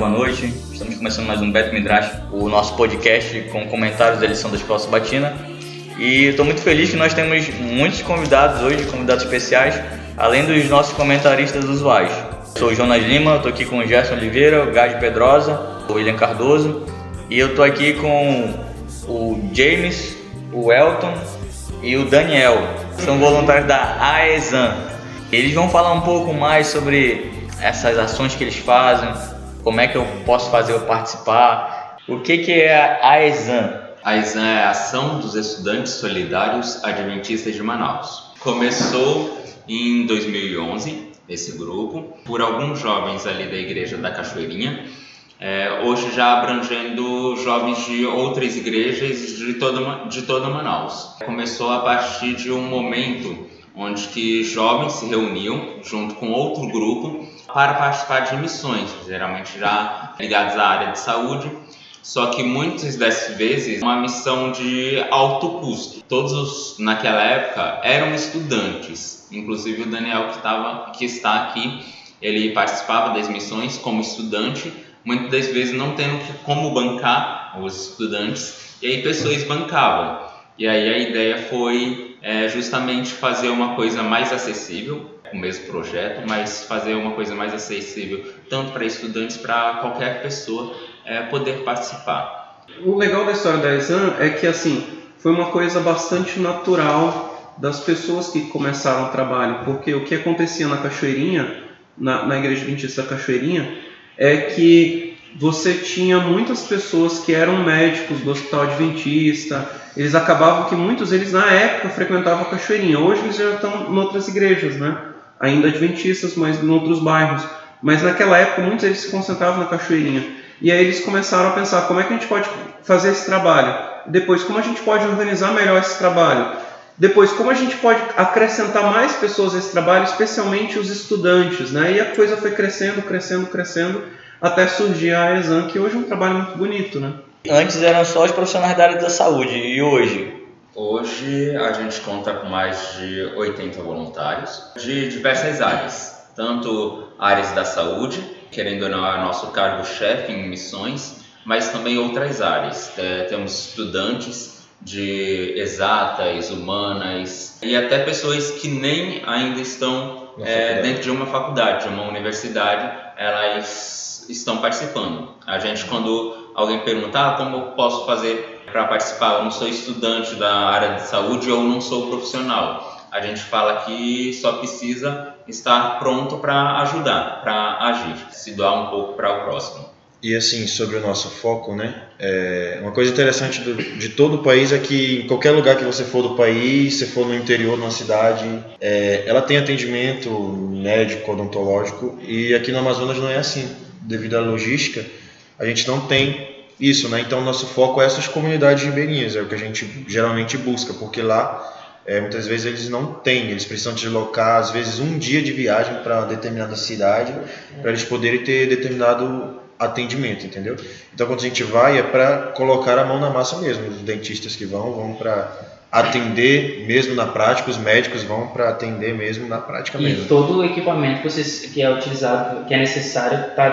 boa noite. Estamos começando mais um Beto Midrash, o nosso podcast com comentários da lição da Escola Sabatina. E estou muito feliz que nós temos muitos convidados hoje, convidados especiais, além dos nossos comentaristas usuais. Sou o Jonas Lima, estou aqui com o Gerson Oliveira, o Gás Pedrosa, o William Cardoso e eu estou aqui com o James, o Elton e o Daniel. São voluntários da AESAN. Eles vão falar um pouco mais sobre essas ações que eles fazem, como é que eu posso fazer eu participar. O que, que é a AESAN? A AESAN é a Ação dos Estudantes Solidários Adventistas de Manaus. Começou em 2011, esse grupo, por alguns jovens ali da Igreja da Cachoeirinha, é, hoje já abrangendo jovens de outras igrejas de toda, de toda Manaus. Começou a partir de um momento onde que jovens se reuniam junto com outro grupo para participar de missões, geralmente já ligados à área de saúde, só que muitas dessas vezes uma missão de alto custo. Todos os, naquela época eram estudantes, inclusive o Daniel que, estava, que está aqui, ele participava das missões como estudante, muitas das vezes não tendo como bancar os estudantes, e aí pessoas bancavam. E aí a ideia foi é, justamente fazer uma coisa mais acessível, o mesmo projeto, mas fazer uma coisa mais acessível tanto para estudantes, para qualquer pessoa é, poder participar. O legal da história da Exam é que assim foi uma coisa bastante natural das pessoas que começaram o trabalho, porque o que acontecia na Cachoeirinha, na, na Igreja Adventista Cachoeirinha, é que você tinha muitas pessoas que eram médicos do Hospital Adventista, eles acabavam que muitos eles na época frequentavam a Cachoeirinha, hoje eles já estão em outras igrejas, né? ainda adventistas, mas em outros bairros. Mas naquela época muitos eles se concentravam na Cachoeirinha. E aí eles começaram a pensar como é que a gente pode fazer esse trabalho. Depois, como a gente pode organizar melhor esse trabalho. Depois, como a gente pode acrescentar mais pessoas a esse trabalho, especialmente os estudantes. Né? E a coisa foi crescendo, crescendo, crescendo, até surgir a ESAN, que hoje é um trabalho muito bonito. Né? Antes eram só os profissionais da área da saúde, e hoje? Hoje a gente conta com mais de 80 voluntários de diversas áreas, tanto áreas da saúde, querendo ou não é nosso cargo-chefe em missões, mas também outras áreas. É, temos estudantes de exatas, humanas e até pessoas que nem ainda estão é, dentro de uma faculdade, de uma universidade, elas estão participando. A gente, quando alguém pergunta ah, como eu posso fazer para participar. Eu não sou estudante da área de saúde ou não sou profissional. A gente fala que só precisa estar pronto para ajudar, para agir, se doar um pouco para o próximo. E assim, sobre o nosso foco, né? É, uma coisa interessante do, de todo o país é que em qualquer lugar que você for do país, se for no interior, numa cidade, é, ela tem atendimento médico, odontológico, e aqui no Amazonas não é assim. Devido à logística, a gente não tem isso, né? Então, nosso foco é essas comunidades ribeirinhas, é o que a gente geralmente busca, porque lá é, muitas vezes eles não têm, eles precisam deslocar, às vezes, um dia de viagem para determinada cidade, para eles poderem ter determinado atendimento, entendeu? Então, quando a gente vai, é para colocar a mão na massa mesmo. Os dentistas que vão, vão para atender mesmo na prática, os médicos vão para atender mesmo na prática e mesmo. E todo o equipamento que, que é utilizado, que é necessário, está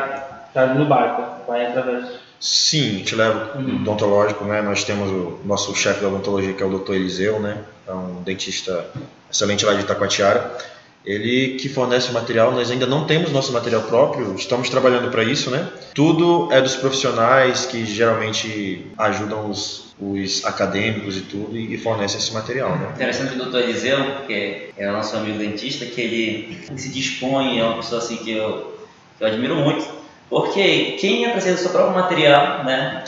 tá no barco, vai através Sim, a gente leva o uhum. odontológico, né? Nós temos o nosso chefe da odontologia, que é o Dr. Eliseu, né? É um dentista excelente lá de Itacoatiara. Ele que fornece o material, nós ainda não temos nosso material próprio, estamos trabalhando para isso, né? Tudo é dos profissionais que geralmente ajudam os, os acadêmicos e tudo e, fornecem esse material, né? Interessante o Dr. Eliseu, porque é nosso amigo dentista, que ele se dispõe, é uma pessoa assim que eu, que eu admiro muito porque quem apresenta o seu próprio material, né?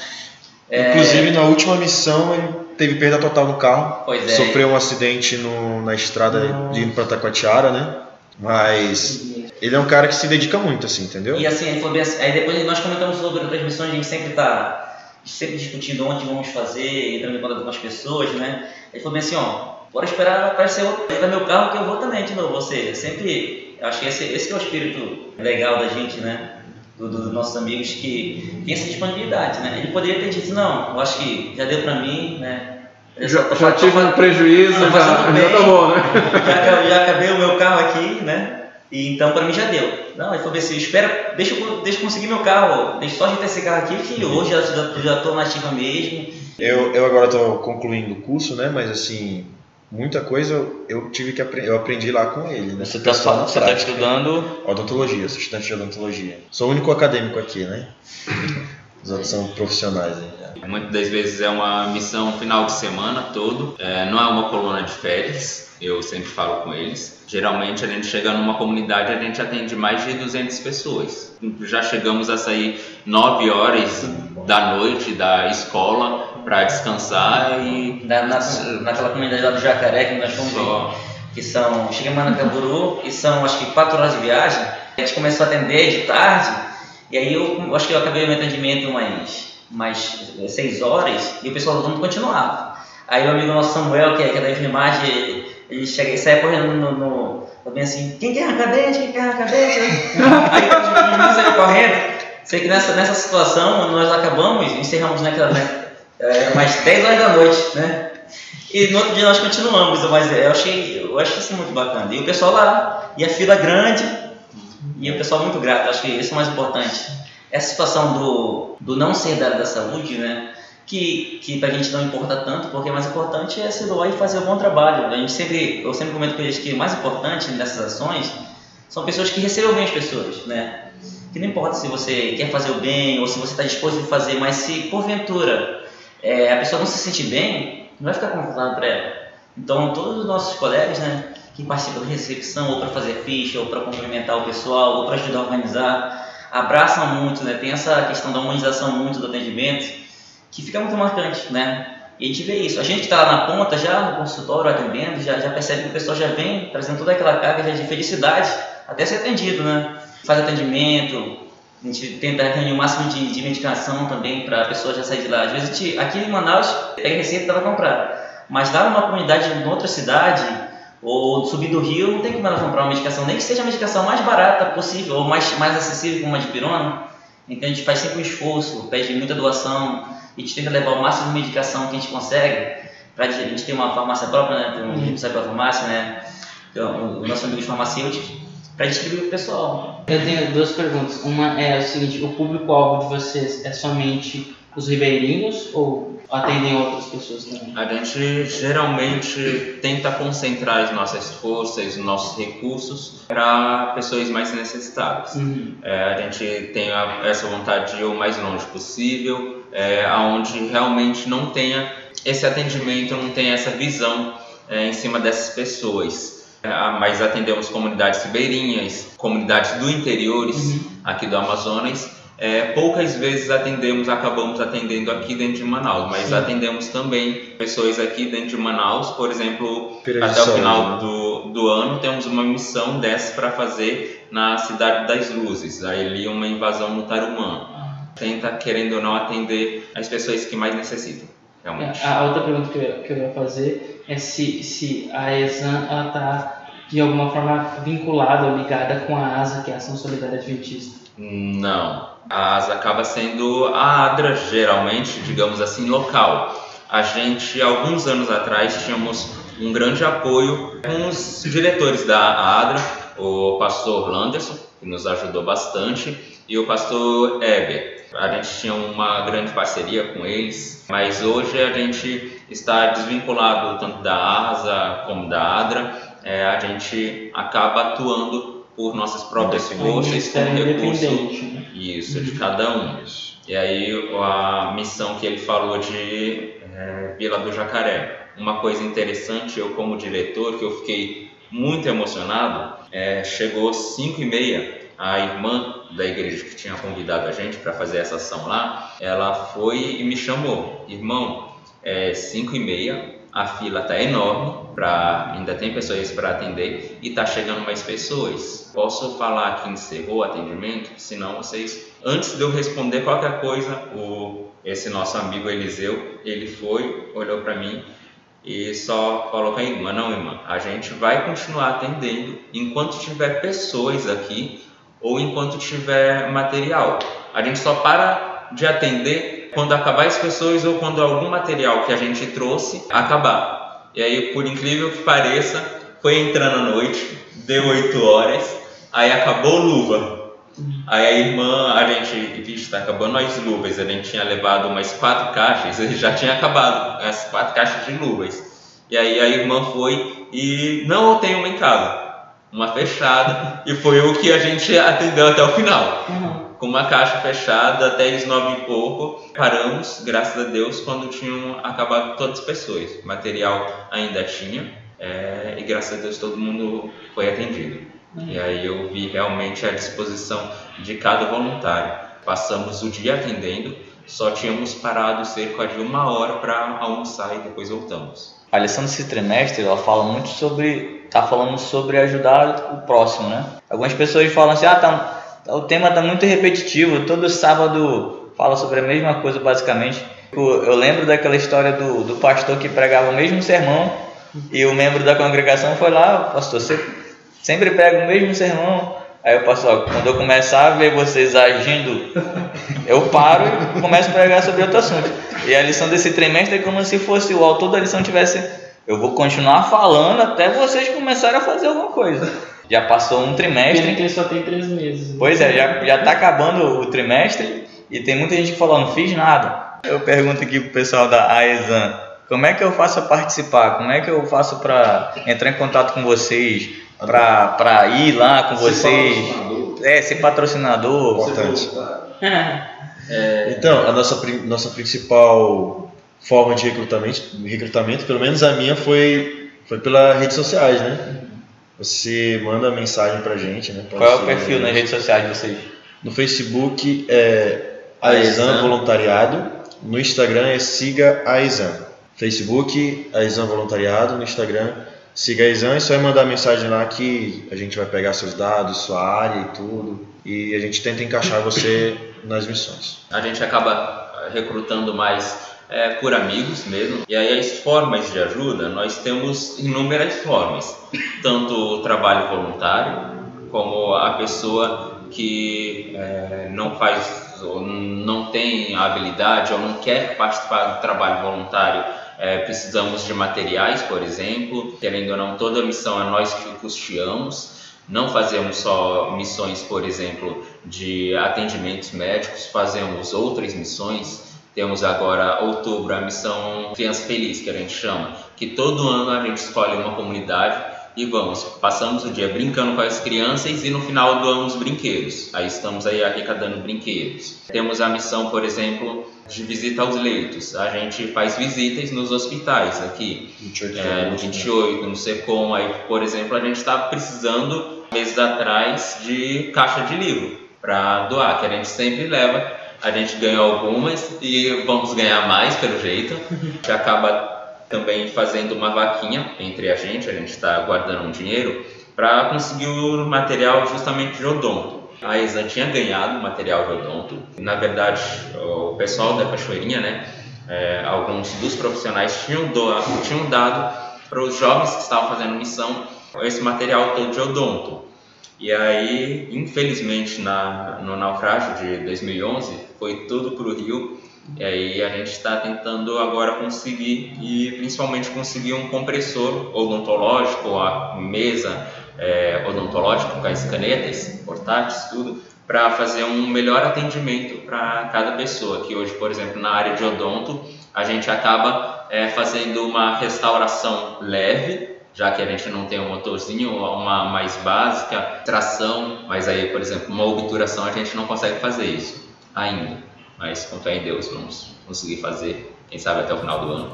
É... Inclusive na última missão ele teve perda total no carro. Pois é. Sofreu um acidente no, na estrada de indo para Taquatiara, né? Mas ele é um cara que se dedica muito, assim, entendeu? E assim, ele falou bem assim, aí depois nós comentamos sobre as missões, a gente sempre tá sempre discutindo onde vamos fazer, entrando em contato com as pessoas, né? Ele falou bem assim, ó, bora esperar aparecer outro meu carro que eu vou também de novo. Ou seja, sempre, acho que esse, esse é o espírito legal da gente, né? Dos do nossos amigos que tem essa disponibilidade, né? Ele poderia ter dito, não, eu acho que já deu para mim, né? já, tô, já tive um prejuízo, já, já tá bom, né? Já, já acabei o meu carro aqui, né? E então para mim já deu. Não, ele falou assim, espera, deixa eu, deixa eu conseguir meu carro, deixa só ajeitar esse carro aqui, filho, hoje já, já, já tô na ativa mesmo. Eu, eu agora estou concluindo o curso, né? Mas assim, muita coisa eu, tive que aprender, eu aprendi lá com ele, né? Você está tá prática. estudando. Odontologia, sou estudante de odontologia. Sou o único acadêmico aqui, né? Os outros são profissionais aí. Muitas das vezes é uma missão final de semana todo, é, não é uma coluna de férias, eu sempre falo com eles. Geralmente a gente chega numa comunidade, a gente atende mais de 200 pessoas. Já chegamos a sair 9 horas da noite da escola para descansar e Na, na, naquela comunidade lá do Jacaré que nós fomos só que são, chega em Manacaburu e são acho que 4 horas de viagem. A gente começou a atender de tarde e aí eu, eu acho que eu acabei o meu atendimento umas, umas 6 horas e o pessoal do dono continuava. Aí o amigo nosso Samuel, que é, que é da enfermagem, ele chega e sai correndo no, no, no bem assim, quem quer arrancar dente, quem quer arrancar dente? aí os meninos saíram correndo. Sei que nessa, nessa situação nós acabamos, encerramos naquela, né, é, umas 10 horas da noite, né? E no outro dia nós continuamos, mas eu achei, eu achei muito bacana. E o pessoal lá, e a fila grande, e o pessoal muito grato, acho que isso é o mais importante. Essa situação do, do não ser da da saúde, né? Que, que pra gente não importa tanto, porque o mais importante é se doar e fazer um bom trabalho. A gente sempre, eu sempre comento com eles que o mais importante nessas ações são pessoas que recebam bem as pessoas, né? Que não importa se você quer fazer o bem ou se você está disposto a fazer, mas se porventura é, a pessoa não se sentir bem, não vai ficar confortável para ela. Então, todos os nossos colegas, né, que participam da recepção, ou para fazer ficha, ou para cumprimentar o pessoal, ou para ajudar a organizar, abraçam muito, né, tem essa questão da humanização muito do atendimento, que fica muito marcante, né? E a gente vê isso. A gente que está lá na ponta, já no consultório atendendo, já, já percebe que o pessoal já vem trazendo toda aquela carga de felicidade até ser atendido, né? Faz atendimento, a gente tenta reunir o máximo de, de medicação também para a pessoa já sair de lá. Às vezes, a gente, aqui em Manaus, pega receita e vai comprar. Mas lá numa comunidade, em outra cidade, ou subir do rio, não tem como ela comprar uma medicação, nem que seja a medicação mais barata possível, ou mais, mais acessível como uma de pirona. Então a gente faz sempre um esforço, pede muita doação, a gente tenta levar o máximo de medicação que a gente consegue. Pra, a gente tem uma farmácia própria, né? tem um Uhum. sabe pela farmácia, né? Então, o nosso amigo farmacêutico, para distribuir pro pessoal. Eu tenho duas perguntas. Uma é o seguinte: o público-alvo de vocês é somente os ribeirinhos ou atendem outras pessoas também? A gente geralmente tenta concentrar as nossas forças, os nossos recursos para pessoas mais necessitadas. Uhum. É, a gente tem a- essa vontade de ir o mais longe possível, é, aonde realmente não tenha esse atendimento, não tenha essa visão é, em cima dessas pessoas. É, mas atendemos comunidades ribeirinhas, comunidades do interiores Uhum. aqui do Amazonas. É, poucas vezes atendemos, acabamos atendendo aqui dentro de Manaus, mas Sim. atendemos também pessoas aqui dentro de Manaus, por exemplo, até o final né? do, do ano temos uma missão dessa para fazer na Cidade das Luzes, ali uma invasão no Tarumã. Tenta, querendo ou não, atender as pessoas que mais necessitam, realmente. É, A outra pergunta que eu, que eu ia fazer é se, se a ESAN está de alguma forma vinculada ou ligada com a ASA, que é a Ação Solidária Adventista. Não. A ASA acaba sendo a ADRA, geralmente, digamos assim, local. A gente, alguns anos atrás, tínhamos um grande apoio com os diretores da ADRA, o pastor Landerson, que nos ajudou bastante, e o pastor Eber. A gente tinha uma grande parceria com eles, mas hoje a gente está desvinculado tanto da ASA como da ADRA. É, a gente acaba atuando por nossas próprias É forças, com ministério recurso independente, né? isso, de cada um. E aí a missão que ele falou de é, Vila do Jacaré. Uma coisa interessante, eu como diretor, que eu fiquei muito emocionado, é, chegou 5 e meia, a irmã da igreja que tinha convidado a gente para fazer essa ação lá, ela foi e me chamou, irmão, é 5 e meia, a fila tá enorme, pra, ainda tem pessoas para atender e tá chegando mais pessoas. Posso falar que encerrou o atendimento? Senão vocês, antes de eu responder qualquer coisa, o, esse nosso amigo Eliseu, ele foi, olhou para mim e só falou com a irmã, não irmã, a gente vai continuar atendendo enquanto tiver pessoas aqui ou enquanto tiver material. A gente só para de atender quando acabar as pessoas ou quando algum material que a gente trouxe acabar. E aí, por incrível que pareça, foi entrando a noite, deu 8 horas aí acabou luva. Aí a irmã, a gente, vixe, está acabando as luvas, a gente tinha levado umas quatro caixas, e já tinha acabado as quatro caixas de luvas. E aí a irmã foi e não tenho uma em casa, uma fechada, e foi o que a gente atendeu até o final. Uhum. Com uma caixa fechada até as nove e pouco, paramos, graças a Deus, quando tinham acabado todas as pessoas. O material ainda tinha, é, e graças a Deus todo mundo foi atendido. E aí eu vi realmente a disposição de cada voluntário. Passamos o dia atendendo, só tínhamos parado cerca de uma hora para almoçar e depois voltamos. A lição desse trimestre, ela fala muito sobre, tá falando sobre ajudar o próximo, né? Algumas pessoas falam assim, ah, tá, o tema tá muito repetitivo, todo sábado fala sobre a mesma coisa basicamente. Eu, eu lembro daquela história do, do pastor que pregava o mesmo sermão e o membro da congregação foi lá, pastor, você sempre prega o mesmo sermão. Aí o pastor, quando eu começar a ver vocês agindo, eu paro e começo a pregar sobre outro assunto. E a lição desse trimestre é como se fosse o autor da lição tivesse, eu vou continuar falando até vocês começarem a fazer alguma coisa. Já passou um Pena que trimestre. ele só tem três meses. Pois é, já, já tá acabando o trimestre e tem muita gente que falou, não fiz nada. Eu pergunto aqui pro pessoal da AESAN, como é que eu faço para participar? Como é que eu faço para entrar em contato com vocês? Para ir lá com vocês? É, ser patrocinador. Importante. É, Então, a nossa, nossa principal forma de recrutamento, recrutamento, pelo menos a minha, foi, foi pelas redes sociais, né? Você manda mensagem pra gente, né? Pode Qual é o perfil nas redes sociais de vocês? No Facebook é Aexam. Voluntariado, no Instagram é Siga Aexam. Facebook, Aexam Voluntariado, no Instagram, Siga Aexam, é só mandar mensagem lá que a gente vai pegar seus dados, sua área e tudo, e a gente tenta encaixar você nas missões. a gente acaba recrutando mais é, por amigos mesmo. E aí as formas de ajuda, nós temos inúmeras formas. Tanto o trabalho voluntário, como a pessoa que é, não faz não tem habilidade ou não quer participar do trabalho voluntário. É, precisamos de materiais, por exemplo. Querendo ou não, toda missão é nós que custeamos. Não fazemos só missões, por exemplo, de atendimentos médicos, fazemos outras missões. Temos agora outubro a missão Criança Feliz, que a gente chama, que todo ano a gente escolhe uma comunidade e vamos, passamos o dia brincando com as crianças e no final doamos brinquedos. Aí estamos aí arrecadando brinquedos. Temos a missão, por exemplo, de visita aos leitos. A gente faz visitas nos hospitais aqui. 28 de É, fevereiro, no 28, não sei como. Aí, por exemplo, a gente estava precisando, meses atrás, de caixa de livro para doar, que a gente sempre leva. A gente ganhou algumas e vamos ganhar mais, pelo jeito. Gente acaba também fazendo uma vaquinha entre a gente, a gente está guardando um dinheiro para conseguir o material justamente de odonto. A Exan tinha ganhado material de odonto. Na verdade, o pessoal da Cachoeirinha, né, é, alguns dos profissionais tinham, doado, tinham dado para os jovens que estavam fazendo missão esse material todo de odonto. E aí, infelizmente, na, no naufrágio de 2011, foi tudo para o Rio. E aí a gente está tentando agora conseguir, e principalmente conseguir um compressor odontológico, a mesa é, odontológica com as canetas, portáteis, tudo, para fazer um melhor atendimento para cada pessoa. Que hoje, por exemplo, na área de odonto, a gente acaba é, fazendo uma restauração leve, já que a gente não tem um motorzinho, uma mais básica, tração, mas aí, por exemplo, uma obturação a gente não consegue fazer isso ainda. Mas com fé em Deus vamos conseguir fazer, quem sabe até o final do ano.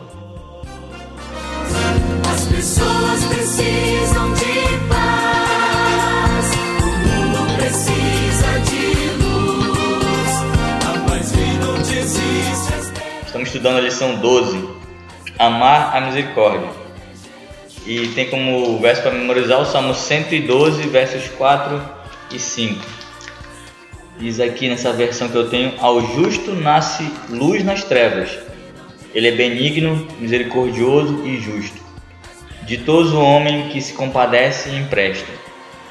As pessoas precisam de paz. O mundo precisa de luz. A paz que não desiste. Estamos estudando a lição 12, Amar a Misericórdia. E tem como verso para memorizar o Salmo 112, versos 4 e 5. Diz aqui nessa versão que eu tenho: Ao justo nasce luz nas trevas. Ele é benigno, misericordioso e justo. Ditoso homem que se compadece e empresta.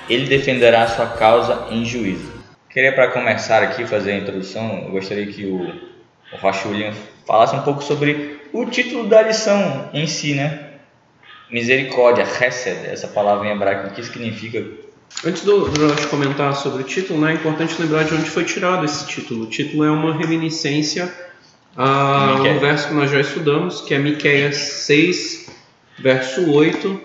Ele defenderá sua causa em juízo. Queria para começar aqui fazer a introdução, eu gostaria que o, o Rachulinho falasse um pouco sobre o título da lição em si, né? Misericórdia, Hesed, essa palavra em hebraico, o que significa Antes do, Josh comentar sobre o título, né, é importante lembrar de onde foi tirado esse título. O título é uma reminiscência a um verso que nós já estudamos, que é Miqueias 6, verso 8,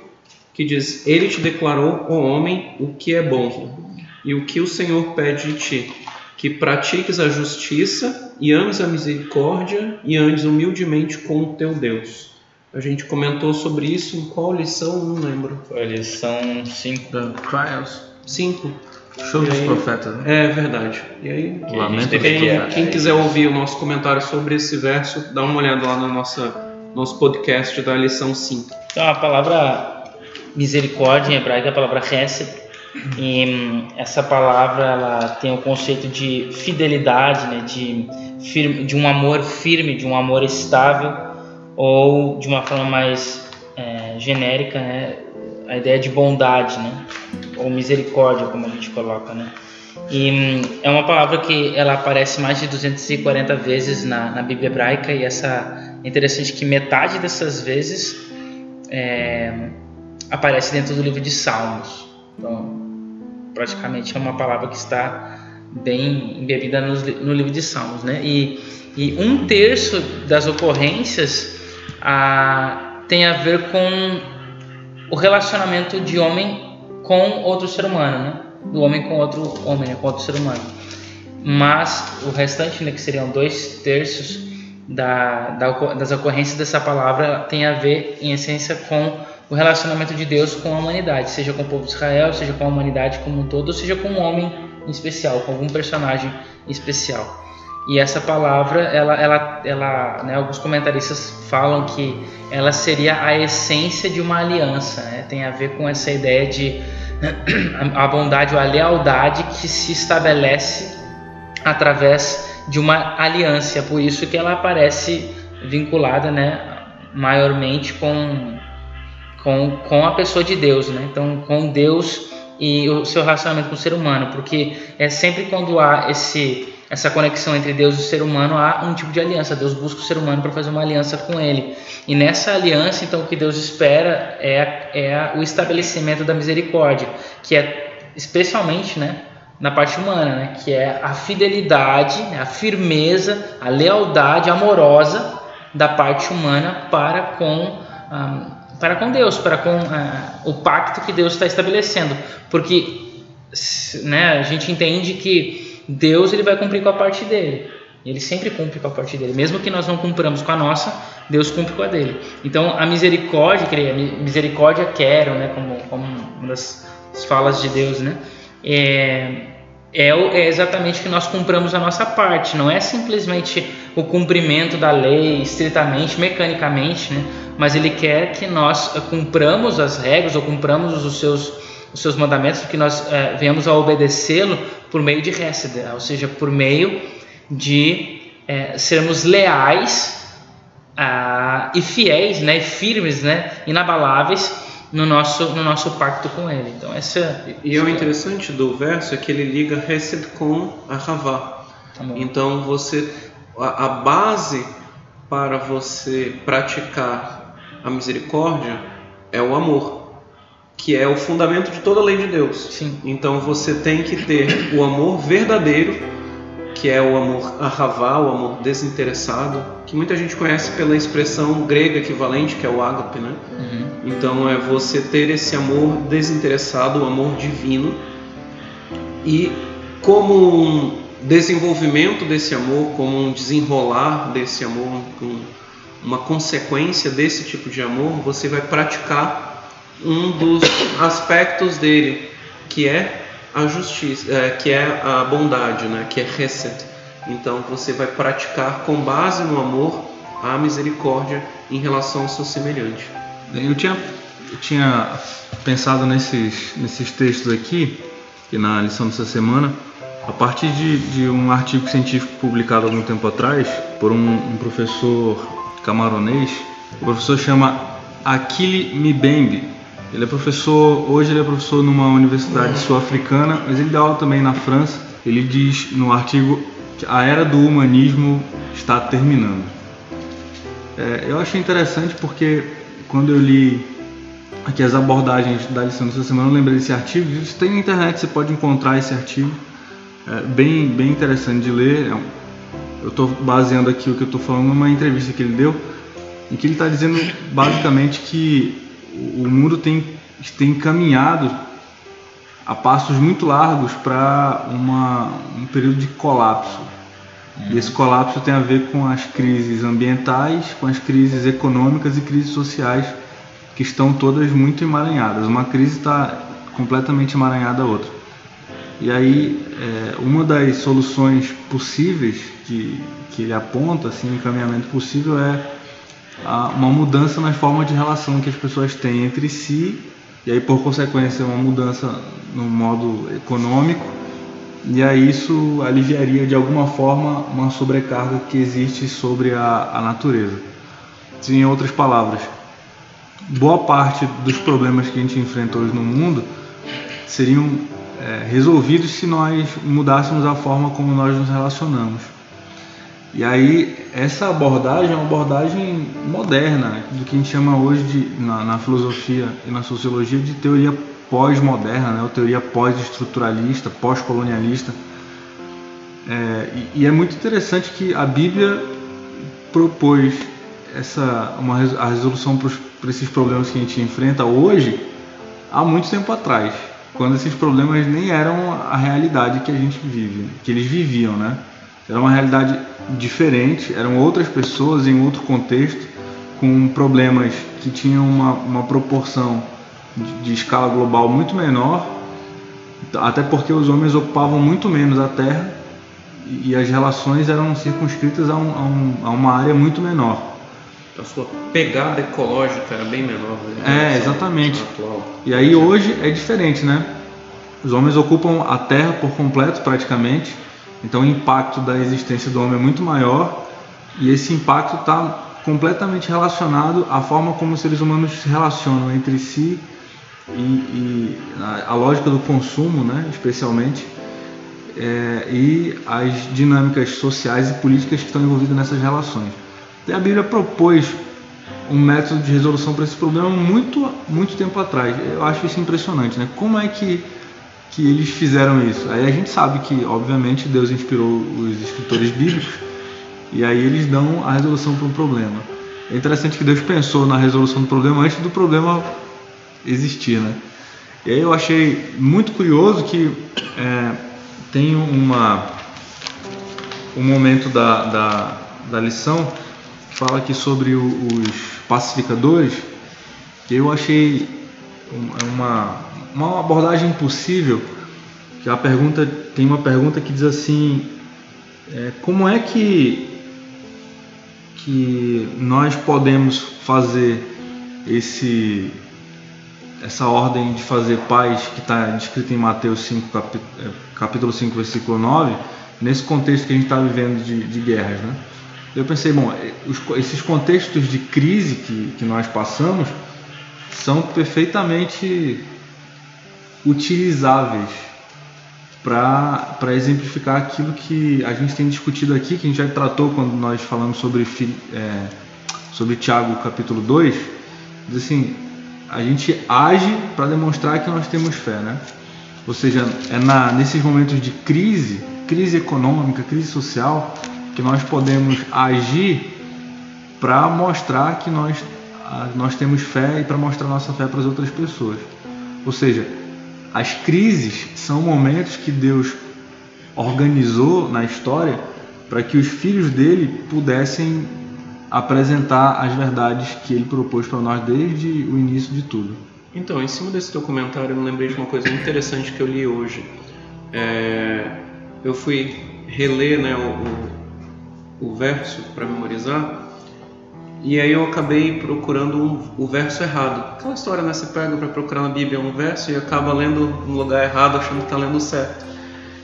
que diz: Ele te declarou, ó homem, o que é bom, e o que o Senhor pede de ti, que pratiques a justiça e ames a misericórdia e andes humildemente com o teu Deus. A gente comentou sobre isso em qual lição? Não lembro. Foi a lição 5. The Trials. 5. Show dos profetas. né? É verdade. E aí, Lamento teve dos que- profetas. quem quiser ouvir o nosso comentário sobre esse verso, dá uma olhada lá no nossa, nosso podcast da lição 5. Então a palavra misericórdia em hebraico é a palavra hesed. E hum, essa palavra ela tem o conceito de fidelidade, né, de, firme, de um amor firme, de um amor estável, ou de uma forma mais é, genérica, né, a ideia de bondade, né, ou misericórdia, como a gente coloca. Né. E hum, é uma palavra que ela aparece mais de 240 vezes na, na Bíblia hebraica e essa é interessante que metade dessas vezes é, aparece dentro do livro de Salmos. Então, praticamente é uma palavra que está bem embebida li- no, livro de Salmos, né? E, e um terço das ocorrências tem a ver com o relacionamento de homem com outro ser humano, né? Do homem com outro homem, né? com outro ser humano. Mas o restante, né, que seriam dois terços da, da das ocorrências dessa palavra, tem a ver, em essência, com o relacionamento de Deus com a humanidade, seja com o povo de Israel, seja com a humanidade como um todo, ou seja com um homem em especial, com algum personagem especial. E essa palavra, ela, ela, ela, né, alguns comentaristas falam que ela seria a essência de uma aliança, né? tem a ver com essa ideia de a bondade ou a lealdade que se estabelece através de uma aliança. É por isso que ela aparece vinculada, né, maiormente com, com, com a pessoa de Deus, né? Então, com Deus e o seu relacionamento com o ser humano, porque é sempre quando há esse essa conexão entre Deus e o ser humano há um tipo de aliança. Deus busca o ser humano para fazer uma aliança com ele. E nessa aliança, então, o que Deus espera é, é o estabelecimento da misericórdia, que é especialmente, né, na parte humana, né, que é a fidelidade, né, a firmeza, a lealdade amorosa da parte humana para com ah, para com Deus, para com ah, o pacto que Deus está estabelecendo, porque né, a gente entende que Deus ele vai cumprir com a parte dele. Ele sempre cumpre com a parte dele, mesmo que nós não cumpramos com a nossa, Deus cumpre com a dele. Então a misericórdia, mi- misericórdia quero, né, como, como uma das falas de Deus, né, é, é, é exatamente que nós cumpramos a nossa parte, não é simplesmente o cumprimento da lei estritamente, mecanicamente, né? mas ele quer que nós eh, cumpramos as regras ou cumpramos os seus, os seus mandamentos, que nós eh, venhamos a obedecê-lo por meio de Hesed, ou seja, por meio de eh, sermos leais ah, e fiéis, né? firmes, né? inabaláveis no nosso, no nosso pacto com ele. Então, essa E é o interessante do verso é que ele liga Hesed com a Havá. Tá. Então você a, a base para você praticar a misericórdia é o amor, que é o fundamento de toda a lei de Deus. Sim. Então você tem que ter o amor verdadeiro, que é o amor ahavá, o amor desinteressado, que muita gente conhece pela expressão grega equivalente, que é o ágape, né? Uhum. Então é você ter esse amor desinteressado, o amor divino, e como um desenvolvimento desse amor, como um desenrolar desse amor, um- uma consequência desse tipo de amor, você vai praticar um dos aspectos dele, que é a justiça, é, que é a bondade, né? que é Hesed. Então você vai praticar com base no amor a misericórdia em relação ao seu semelhante. Eu tinha, eu tinha pensado nesses, nesses textos aqui, que na lição dessa semana, a partir de, de um artigo científico publicado algum tempo atrás por um, um professor camaronês. O professor chama Akili Mbembe. Ele é professor, hoje ele é professor numa universidade sul-africana, mas ele dá aula também na França. Ele diz no artigo que a era do humanismo está terminando. É, eu achei interessante porque quando eu li aqui as abordagens da lição dessa semana, eu lembrei desse artigo. Isso tem na internet, você pode encontrar esse artigo. É bem, bem interessante de ler. É Eu estou baseando aqui o que eu estou falando numa entrevista que ele deu, em que ele está dizendo basicamente que o mundo tem, tem caminhado a passos muito largos para um período de colapso. E esse colapso tem a ver com as crises ambientais, com as crises econômicas e crises sociais que estão todas muito emaranhadas. Uma crise está completamente emaranhada a outra. E aí, é, uma das soluções possíveis que, que ele aponta, assim, um encaminhamento possível é uma mudança nas formas de relação que as pessoas têm entre si, e aí, por consequência, uma mudança no modo econômico, e aí isso aliviaria de alguma forma uma sobrecarga que existe sobre a, a natureza. Em outras palavras, boa parte dos problemas que a gente enfrenta hoje no mundo seriam é, resolvidos se nós mudássemos a forma como nós nos relacionamos. E aí essa abordagem é uma abordagem moderna do que a gente chama hoje de na, na filosofia e na sociologia de teoria pós-moderna, né, ou teoria pós-estruturalista, pós-colonialista. É, e, e é muito interessante que a Bíblia propôs essa uma a resolução para esses problemas que a gente enfrenta hoje há muito tempo atrás, quando esses problemas nem eram a realidade que a gente vive, que eles viviam, né? Era uma realidade diferente, eram outras pessoas em outro contexto, com problemas que tinham uma, uma proporção de, de escala global muito menor, até porque os homens ocupavam muito menos a Terra e, as relações eram circunscritas a, um- a um- a uma área muito menor. A sua pegada ecológica era bem menor. né, É, exatamente. Atual. E aí hoje é diferente, né? Os homens ocupam a Terra por completo, praticamente. Então o impacto da existência do homem é muito maior e esse impacto está completamente relacionado à forma como os seres humanos se relacionam entre si e, e a, a lógica do consumo, né? Especialmente é, e as dinâmicas sociais e políticas que estão envolvidas nessas relações. A Bíblia propôs um método de resolução para esse problema muito, muito tempo atrás. Eu acho isso impressionante, né? Como é que, que eles fizeram isso? Aí a gente sabe que, obviamente, Deus inspirou os escritores bíblicos e aí eles dão a resolução para um problema. É interessante que Deus pensou na resolução do problema antes do problema existir, né? E aí eu achei muito curioso que é, tem uma um momento da, da, da lição que fala aqui sobre o- os pacificadores eu achei um- uma, uma abordagem possível que a pergunta tem uma pergunta que diz assim é, como é que que nós podemos fazer esse essa ordem de fazer paz que está descrita em Mateus 5, capi- eh, capítulo 5, versículo 9, nesse contexto que a gente está vivendo de, de guerras. Né? Eu pensei, bom, co- esses contextos de crise que, que nós passamos são perfeitamente utilizáveis para exemplificar aquilo que a gente tem discutido aqui, que a gente já tratou quando nós falamos sobre, é, sobre Tiago capítulo 2, diz assim, a gente age para demonstrar que nós temos fé, né? Ou seja, é na, nesses momentos de crise, crise econômica, crise social, que nós podemos agir para mostrar que nós, nós temos fé e para mostrar nossa fé para as outras pessoas. Ou seja, as crises são momentos que Deus organizou na história para que os filhos dele pudessem apresentar as verdades que ele propôs para nós desde o início de tudo. Então, em cima desse documentário, eu lembrei de uma coisa interessante que eu li hoje. É, eu fui reler né, o, o, o verso para memorizar e aí eu acabei procurando um- o verso errado. Aquela história, né? Você pega para procurar na Bíblia um verso e acaba lendo no lugar errado, achando que está lendo certo.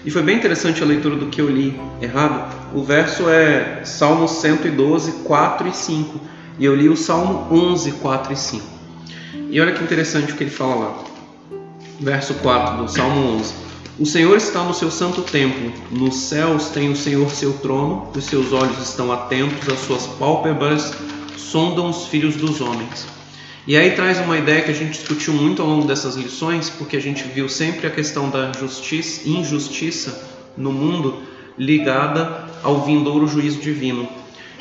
E foi bem interessante a leitura do que eu li errado. O verso é Salmo 112, 4 e 5. E eu li o Salmo 11, 4 e 5. E olha que interessante o que ele fala lá. Verso 4 do Salmo 11. O Senhor está no seu santo templo. Nos céus tem o Senhor seu trono. Os seus olhos estão atentos, as suas pálpebras sondam os filhos dos homens. E aí traz uma ideia que a gente discutiu muito ao longo dessas lições, porque a gente viu sempre a questão da justiça, injustiça no mundo ligada ao vindouro juízo divino.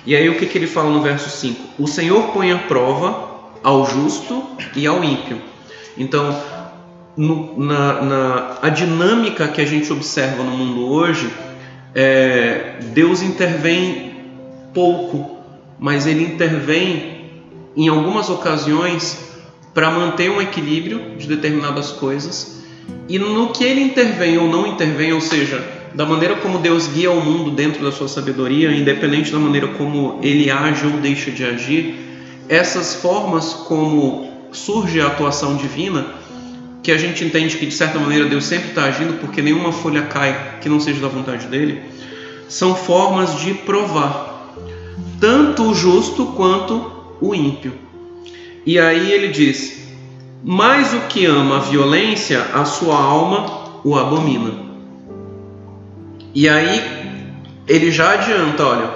E aí o que, que ele fala no verso 5? O Senhor põe à prova ao justo e ao ímpio. Então, no, na, na, a dinâmica que a gente observa no mundo hoje, é, Deus intervém pouco, mas ele intervém em algumas ocasiões para manter um equilíbrio de determinadas coisas. E no que ele intervém ou não intervém, ou seja, da maneira como Deus guia o mundo dentro da sua sabedoria, independente da maneira como ele age ou deixa de agir, essas formas como surge a atuação divina, que a gente entende que de certa maneira Deus sempre está agindo, porque nenhuma folha cai que não seja da vontade dele, são formas de provar tanto o justo quanto o ímpio. E aí ele diz: Mas o que ama a violência, a sua alma o abomina. E aí ele já adianta, olha,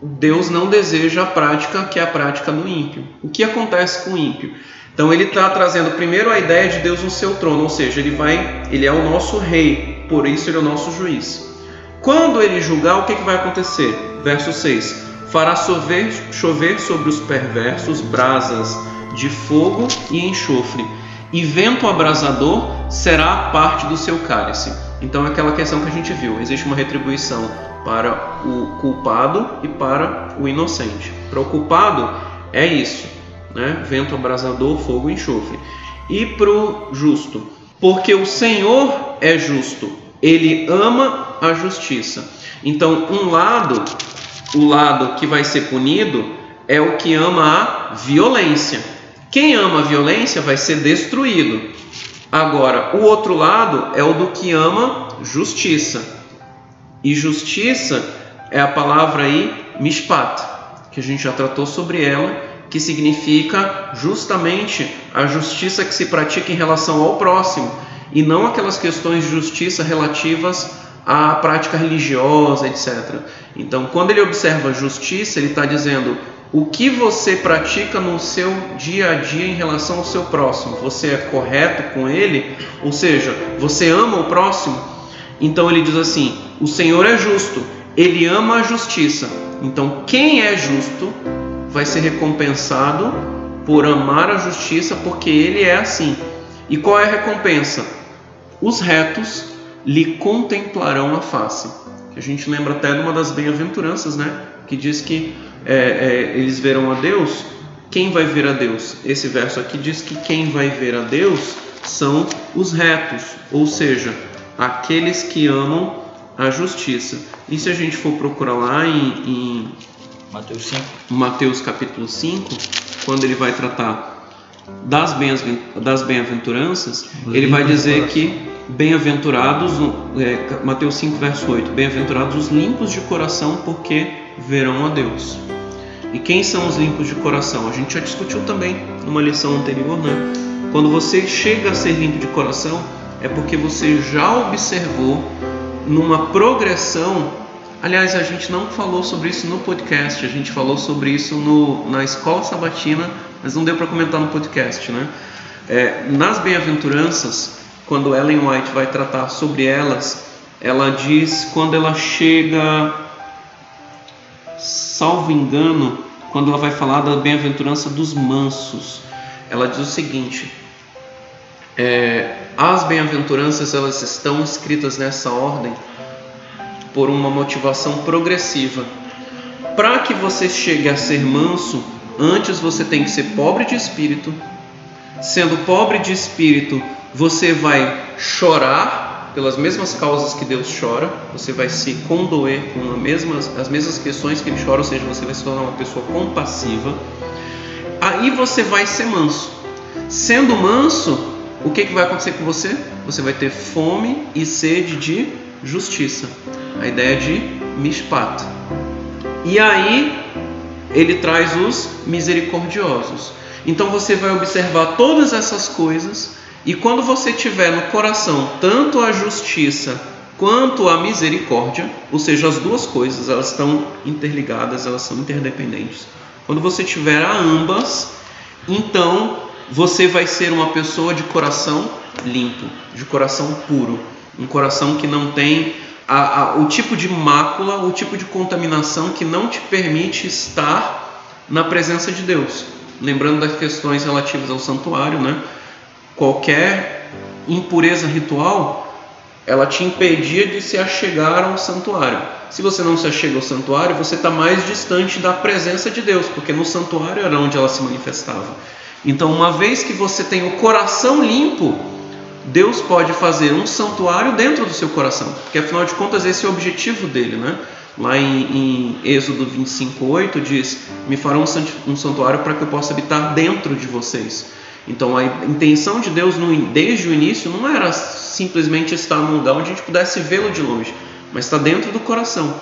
Deus não deseja a prática que é a prática do ímpio. O que acontece com o ímpio? Então ele está trazendo primeiro a ideia de Deus no seu trono, ou seja, ele vai, ele é o nosso rei, por isso ele é o nosso juiz. Quando ele julgar, o que, que vai acontecer? Verso 6: Fará chover, chover sobre os perversos brasas de fogo e enxofre, e vento abrasador será parte do seu cálice. Então é aquela questão que a gente viu: existe uma retribuição para o culpado e para o inocente. Para o culpado é isso, né? Vento abrasador, fogo e enxofre. E para o justo, porque o Senhor é justo, ele ama a justiça. Então, um lado, o lado que vai ser punido é o que ama a violência. Quem ama a violência vai ser destruído. Agora, o outro lado é o do que ama justiça. E justiça é a palavra aí mishpat, que a gente já tratou sobre ela, que significa justamente a justiça que se pratica em relação ao próximo e não aquelas questões de justiça relativas à prática religiosa, etc. Então, quando ele observa justiça, ele está dizendo o que você pratica no seu dia a dia em relação ao seu próximo. Você é correto com ele? Ou seja, você ama o próximo? Então ele diz assim: o Senhor é justo, ele ama a justiça. Então, quem é justo vai ser recompensado por amar a justiça, porque ele é assim. E qual é a recompensa? Os retos lhe contemplarão a face. A gente lembra até de uma das bem-aventuranças, né? Que diz que é, é, eles verão a Deus. Quem vai ver a Deus? Esse verso aqui diz que quem vai ver a Deus são os retos, ou seja, aqueles que amam a justiça. E se a gente for procurar lá em, em Mateus 5. Mateus capítulo 5, quando ele vai tratar das bem- das bem-aventuranças, ele vai dizer que bem-aventurados, é, Mateus 5, verso 8, bem-aventurados os limpos de coração, porque verão a Deus. E quem são os limpos de coração? A gente já discutiu também numa lição anterior, né? Quando você chega a ser limpo de coração, é porque você já observou numa progressão. Aliás, a gente não falou sobre isso no podcast, a gente falou sobre isso no, na escola sabatina, mas não deu para comentar no podcast, né? É, nas bem-aventuranças, quando Ellen White vai tratar sobre elas, ela diz quando ela chega, salvo engano, quando ela vai falar da bem-aventurança dos mansos, ela diz o seguinte: é, as bem-aventuranças elas estão escritas nessa ordem por uma motivação progressiva. Para que você chegue a ser manso, antes você tem que ser pobre de espírito. Sendo pobre de espírito, você vai chorar pelas mesmas causas que Deus chora, você vai se condoer com as mesmas, as mesmas questões que Ele chora, ou seja, você vai se tornar uma pessoa compassiva. Aí você vai ser manso. Sendo manso, o que, que vai acontecer com você? Você vai ter fome e sede de justiça. A ideia de mishpat. E aí ele traz os misericordiosos. Então você vai observar todas essas coisas e quando você tiver no coração tanto a justiça quanto a misericórdia, ou seja, as duas coisas, elas estão interligadas, elas são interdependentes. Quando você tiver a ambas, então você vai ser uma pessoa de coração limpo, de coração puro, um coração que não tem a- a- o tipo de mácula, o tipo de contaminação que não te permite estar na presença de Deus. Lembrando das questões relativas ao santuário, né? Qualquer impureza ritual ela te impedia de se achegar ao santuário. Se você não se achega ao santuário, você está mais distante da presença de Deus, porque no santuário era onde ela se manifestava. Então, uma vez que você tem o coração limpo, Deus pode fazer um santuário dentro do seu coração, porque afinal de contas esse é o objetivo dele, né? Lá em, em Êxodo 25:8 diz: "Me farão um santuário para que eu possa habitar dentro de vocês". Então a intenção de Deus desde o início não era simplesmente estar num lugar onde a gente pudesse vê-lo de longe, mas está dentro do coração.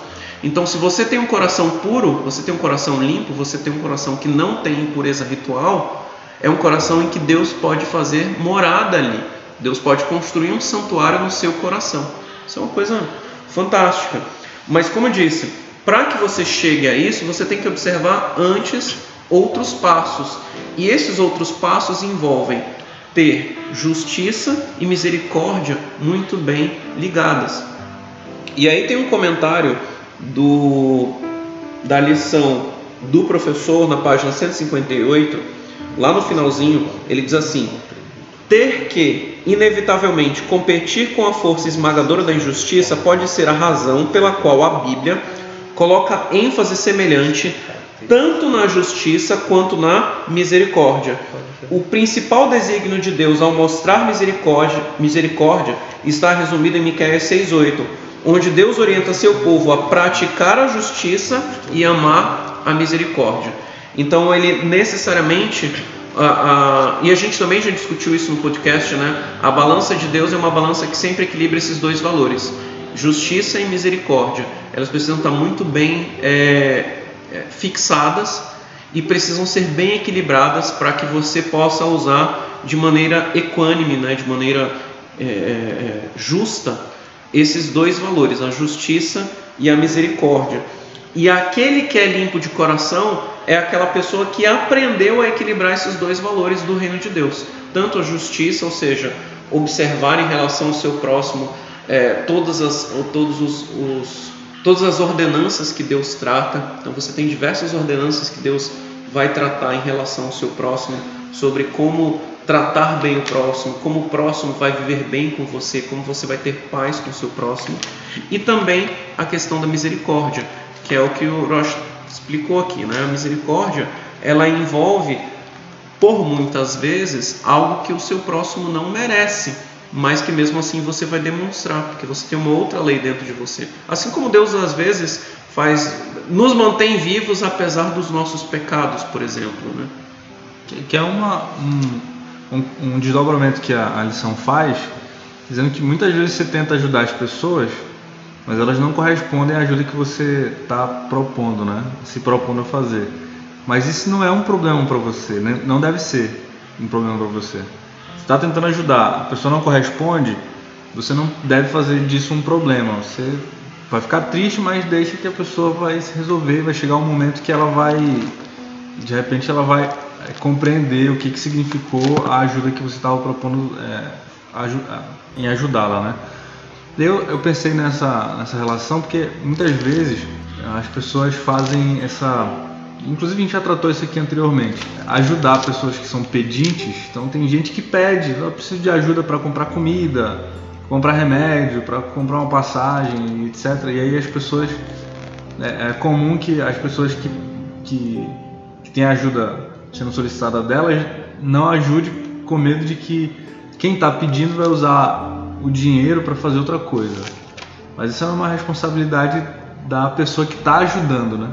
Então, se você tem um coração puro, você tem um coração limpo, você tem um coração que não tem impureza ritual, é um coração em que Deus pode fazer morada ali. Deus pode construir um santuário no seu coração. Isso é uma coisa fantástica. Mas, como eu disse, para que você chegue a isso, você tem que observar antes outros passos. E esses outros passos envolvem ter justiça e misericórdia muito bem ligadas. E aí tem um comentário do da lição do professor na página 158, lá no finalzinho, ele diz assim: ter que, inevitavelmente, competir com a força esmagadora da injustiça pode ser a razão pela qual a Bíblia coloca ênfase semelhante tanto na justiça quanto na misericórdia. O principal desígnio de Deus ao mostrar misericórdia, misericórdia está resumido em Miqueias 6:8, onde Deus orienta seu povo a praticar a justiça e amar a misericórdia. Então ele necessariamente a- a- e a gente também já discutiu isso no podcast, né? A balança de Deus é uma balança que sempre equilibra esses dois valores, justiça e misericórdia. Elas precisam estar muito bem é, é, fixadas e precisam ser bem equilibradas para que você possa usar de maneira equânime, né? De maneira é, é, justa esses dois valores, a justiça e a misericórdia. E aquele que é limpo de coração é aquela pessoa que aprendeu a equilibrar esses dois valores do reino de Deus. Tanto a justiça, ou seja, observar em relação ao seu próximo é, todas, as, todos os, os- todas as ordenanças que Deus trata. Então você tem diversas ordenanças que Deus vai tratar em relação ao seu próximo, sobre como tratar bem o próximo, como o próximo vai viver bem com você, como você vai ter paz com o seu próximo. E também a questão da misericórdia, que é o que o Rocha explicou aqui, né? A misericórdia, ela envolve por muitas vezes algo que o seu próximo não merece, mas que mesmo assim você vai demonstrar, porque você tem uma outra lei dentro de você. Assim como Deus às vezes faz nos mantém vivos apesar dos nossos pecados, por exemplo, né? Que, que é uma, um, um, um desdobramento que a, a lição faz, dizendo que muitas vezes você tenta ajudar as pessoas, mas elas não correspondem à ajuda que você está propondo, né? Se propondo a fazer. Mas isso não é um problema para você, né? não deve ser um problema para você. Você está tentando ajudar, a pessoa não corresponde, você não deve fazer disso um problema. Você vai ficar triste, mas deixa que a pessoa vai se resolver, vai chegar um momento que ela vai de repente ela vai é, compreender o que, que significou a ajuda que você estava propondo é, em ajudá-la, né? Eu, eu pensei nessa, nessa relação porque muitas vezes as pessoas fazem essa. Inclusive a gente já tratou isso aqui anteriormente. Ajudar pessoas que são pedintes. Então tem gente que pede, eu preciso de ajuda para comprar comida, comprar remédio, para comprar uma passagem, etc. E aí as pessoas. É, é comum que as pessoas que, que, que têm ajuda sendo solicitada delas não ajude com medo de que quem está pedindo vai usar o dinheiro para fazer outra coisa. Mas isso é uma responsabilidade da pessoa que está ajudando, né?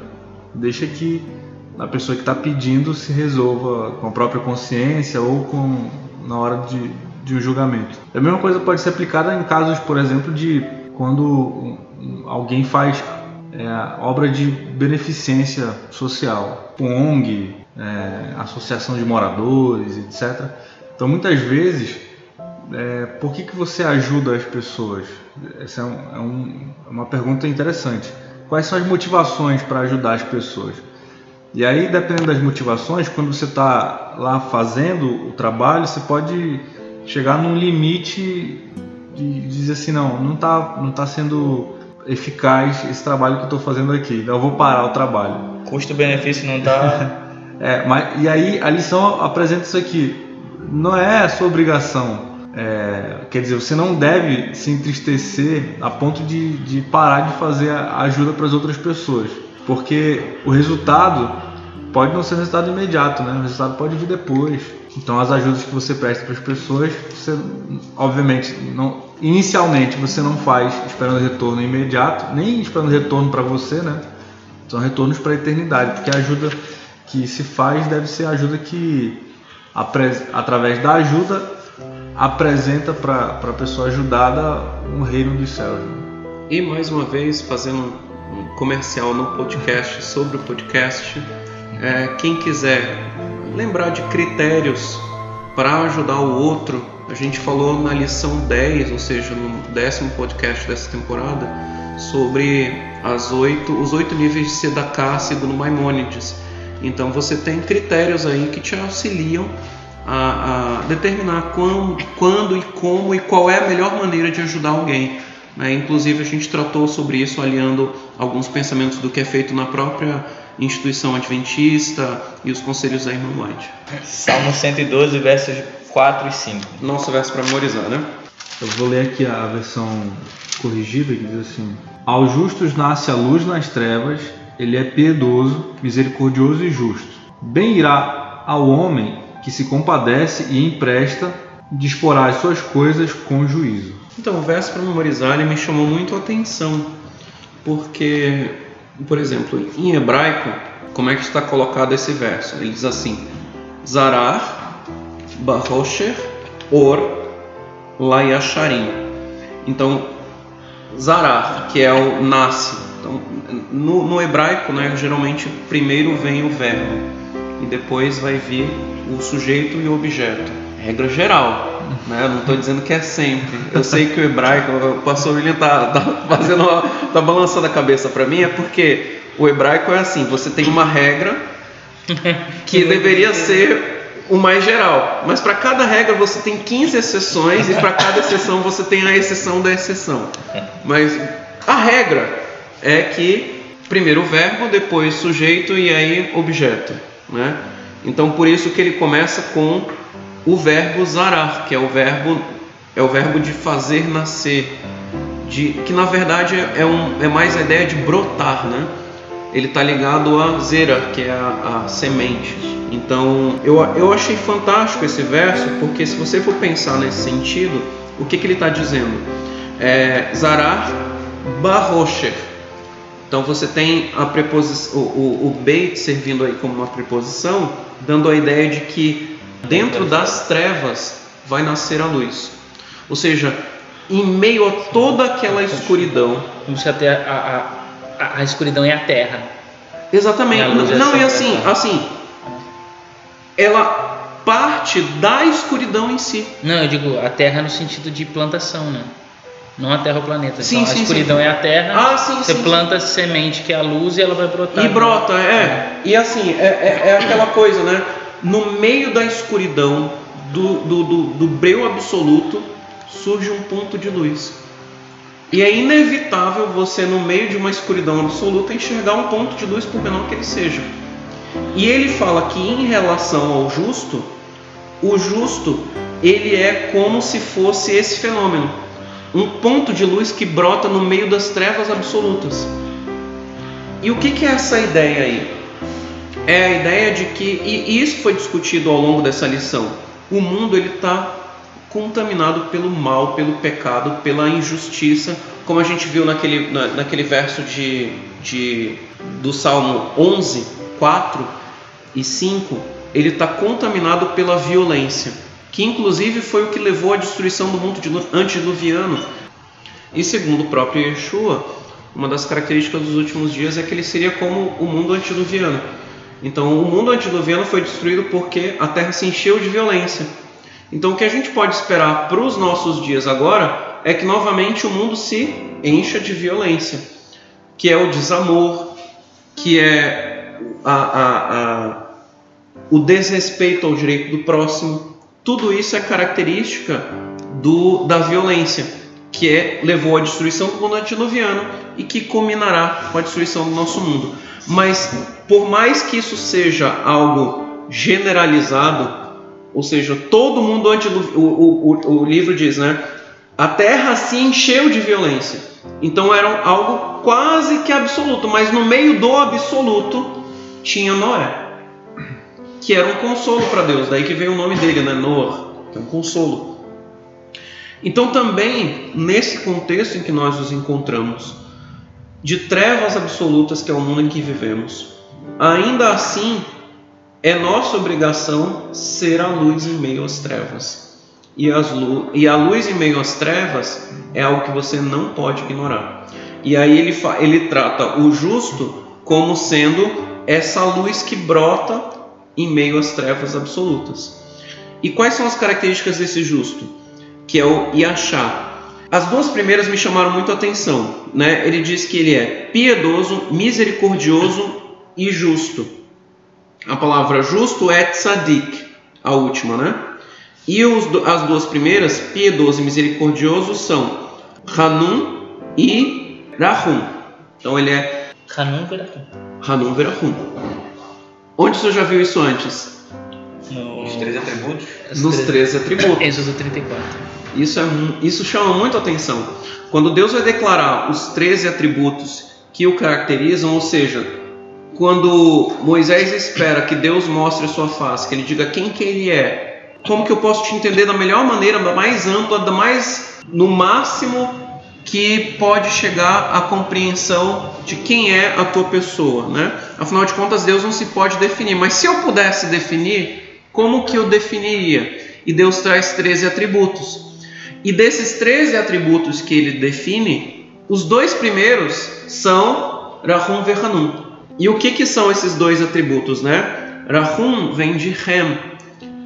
Deixa que a pessoa que está pedindo se resolva com a própria consciência ou com na hora de, de um julgamento. A mesma coisa pode ser aplicada em casos, por exemplo, de quando alguém faz é, obra de beneficência social, ONG, é, associação de moradores, etc. Então, muitas vezes é, por que, que você ajuda as pessoas? Essa é, um- é um- é uma pergunta interessante. Quais são as motivações para ajudar as pessoas? E aí, dependendo das motivações, quando você está lá fazendo o trabalho, você pode chegar num limite de dizer assim, não, não está não tá sendo eficaz esse trabalho que eu estou fazendo aqui, eu vou parar o trabalho. Custo-benefício não tá. É, mas, e aí a lição apresenta isso aqui. Não é a sua obrigação. É, quer dizer, você não deve se entristecer a ponto de, de parar de fazer a ajuda para as outras pessoas. Porque o resultado pode não ser resultado imediato, né? O resultado pode vir depois. Então as ajudas que você presta para as pessoas, você obviamente não inicialmente você não faz esperando retorno imediato, nem esperando retorno para você, né? São retornos para a eternidade, porque a ajuda que se faz deve ser a ajuda que através da ajuda apresenta para a pessoa ajudada um reino dos céus. né? E mais uma vez, fazendo comercial no podcast sobre o podcast, é, quem quiser lembrar de critérios para ajudar o outro, a gente falou na lição 10, ou seja, no décimo podcast dessa temporada, sobre as oito, os oito níveis de Sedaká segundo Maimônides. Então você tem critérios aí que te auxiliam a, a determinar quando, quando e como e qual é a melhor maneira de ajudar alguém. Né? Inclusive a gente tratou sobre isso aliando alguns pensamentos do que é feito na própria instituição adventista e os conselhos da Irmã White. Salmo 112, versos 4 e 5. Nosso verso para memorizar, né? Eu vou ler aqui a versão corrigida que diz assim: Aos justos nasce a luz nas trevas, ele é piedoso, misericordioso e justo. Bem irá ao homem que se compadece e empresta, disporá as suas coisas com juízo. Então, o verso para memorizar ele me chamou muito a atenção, porque, por exemplo, em hebraico, como é que está colocado esse verso? Ele diz assim: Zarar, Bahosher, Or, Layasharim. Então, Zarar, que é o nasce. Então, no, no hebraico, né, geralmente primeiro vem o verbo e depois vai vir o sujeito e o objeto. Regra geral, né? Eu não estou dizendo que é sempre. Eu sei que o hebraico, o pastor William tá, tá fazendo, uma, tá balançando a cabeça para mim, é porque o hebraico é assim: você tem uma regra que deveria ser o mais geral, mas para cada regra você tem 15 exceções e para cada exceção você tem a exceção da exceção. Mas a regra é que primeiro o verbo, depois sujeito e aí objeto, né? Então por isso que ele começa com o verbo zarar, que é o verbo é o verbo de fazer nascer, de que na verdade é, um, é mais a ideia de brotar, né? Ele está ligado a zera, que é a, a semente. Então eu, eu achei fantástico esse verso, porque se você for pensar nesse sentido, o que, que ele está dizendo? É, zarar barosher. Então você tem a preposição, o, o, o beit servindo aí como uma preposição, dando a ideia de que dentro das trevas vai nascer a luz. Ou seja, em meio a toda aquela escuridão, Como se até a, a, a, escuridão é a terra. Exatamente. É, a é Não, e assim, assim, ela parte da escuridão em si. Não, eu digo a terra no sentido de plantação, né? Não a terra ou o planeta. Sim, então, sim, a escuridão sim. é a terra. Ah, sim, você sim, planta a semente que é a luz e ela vai brotar. E brota, é. E assim, é, é, é aquela coisa, né? No meio da escuridão, do, do, do, do breu absoluto, surge um ponto de luz. E é inevitável você, no meio de uma escuridão absoluta, enxergar um ponto de luz, por menor que ele seja. E ele fala que em relação ao justo, o justo ele é como se fosse esse fenômeno, um ponto de luz que brota no meio das trevas absolutas. E o que, que é essa ideia aí? É a ideia de que, e isso foi discutido ao longo dessa lição, o mundo ele está contaminado pelo mal, pelo pecado, pela injustiça, como a gente viu naquele, na- naquele verso de, de, do Salmo 11, 4 e 5, ele está contaminado pela violência, que inclusive foi o que levou à destruição do mundo dilu- antediluviano. E segundo o próprio Yeshua, uma das características dos últimos dias é que ele seria como o mundo antediluviano. Então, o mundo antediluviano foi destruído porque a terra se encheu de violência. Então, o que a gente pode esperar para os nossos dias agora é que novamente o mundo se encha de violência, que é o desamor, que é a, a, a, o desrespeito ao direito do próximo, tudo isso é característica do, da violência, que é, levou à destruição do mundo antediluviano e que culminará com a destruição do nosso mundo. Mas, por mais que isso seja algo generalizado, ou seja, todo mundo antediluviano, o, o, o livro diz, né? A terra se encheu de violência. Então era algo quase que absoluto, mas no meio do absoluto tinha Noé, que era um consolo para Deus. Daí que veio o nome dele, né? Noah, que é um consolo. Então também nesse contexto em que nós nos encontramos, de trevas absolutas que é o mundo em que vivemos, ainda assim é nossa obrigação ser a luz em meio às trevas. E, lu e a luz em meio às trevas é algo que você não pode ignorar. E aí ele, ele trata o justo como sendo essa luz que brota em meio às trevas absolutas. E quais são as características desse justo? Que é o Yachá. As duas primeiras me chamaram muito a atenção. Né? Ele diz que ele é piedoso, misericordioso e justo. A palavra justo é tzadik, a última, né? E os, as duas primeiras, piedoso e misericordioso, são Hanum e Rahum. Então ele é Hanum Verahum. Hanum Verahum. Onde você já viu isso antes? No... Os três atributos. Nos três atributos. Êxodo 34. Isso, é, isso chama muito atenção. Quando Deus vai declarar os 13 atributos que o caracterizam, ou seja, quando Moisés espera que Deus mostre a sua face, que ele diga quem que ele é, como que eu posso te entender da melhor maneira, da mais ampla, da mais no máximo que pode chegar à compreensão de quem é a tua pessoa, né? Afinal de contas, Deus não se pode definir, mas se eu pudesse definir, como que eu definiria? E Deus traz 13 atributos. E desses 13 atributos que ele define, os dois primeiros são Rahum Verhanum. E o que, que são esses dois atributos, né? Rahum vem de Hem,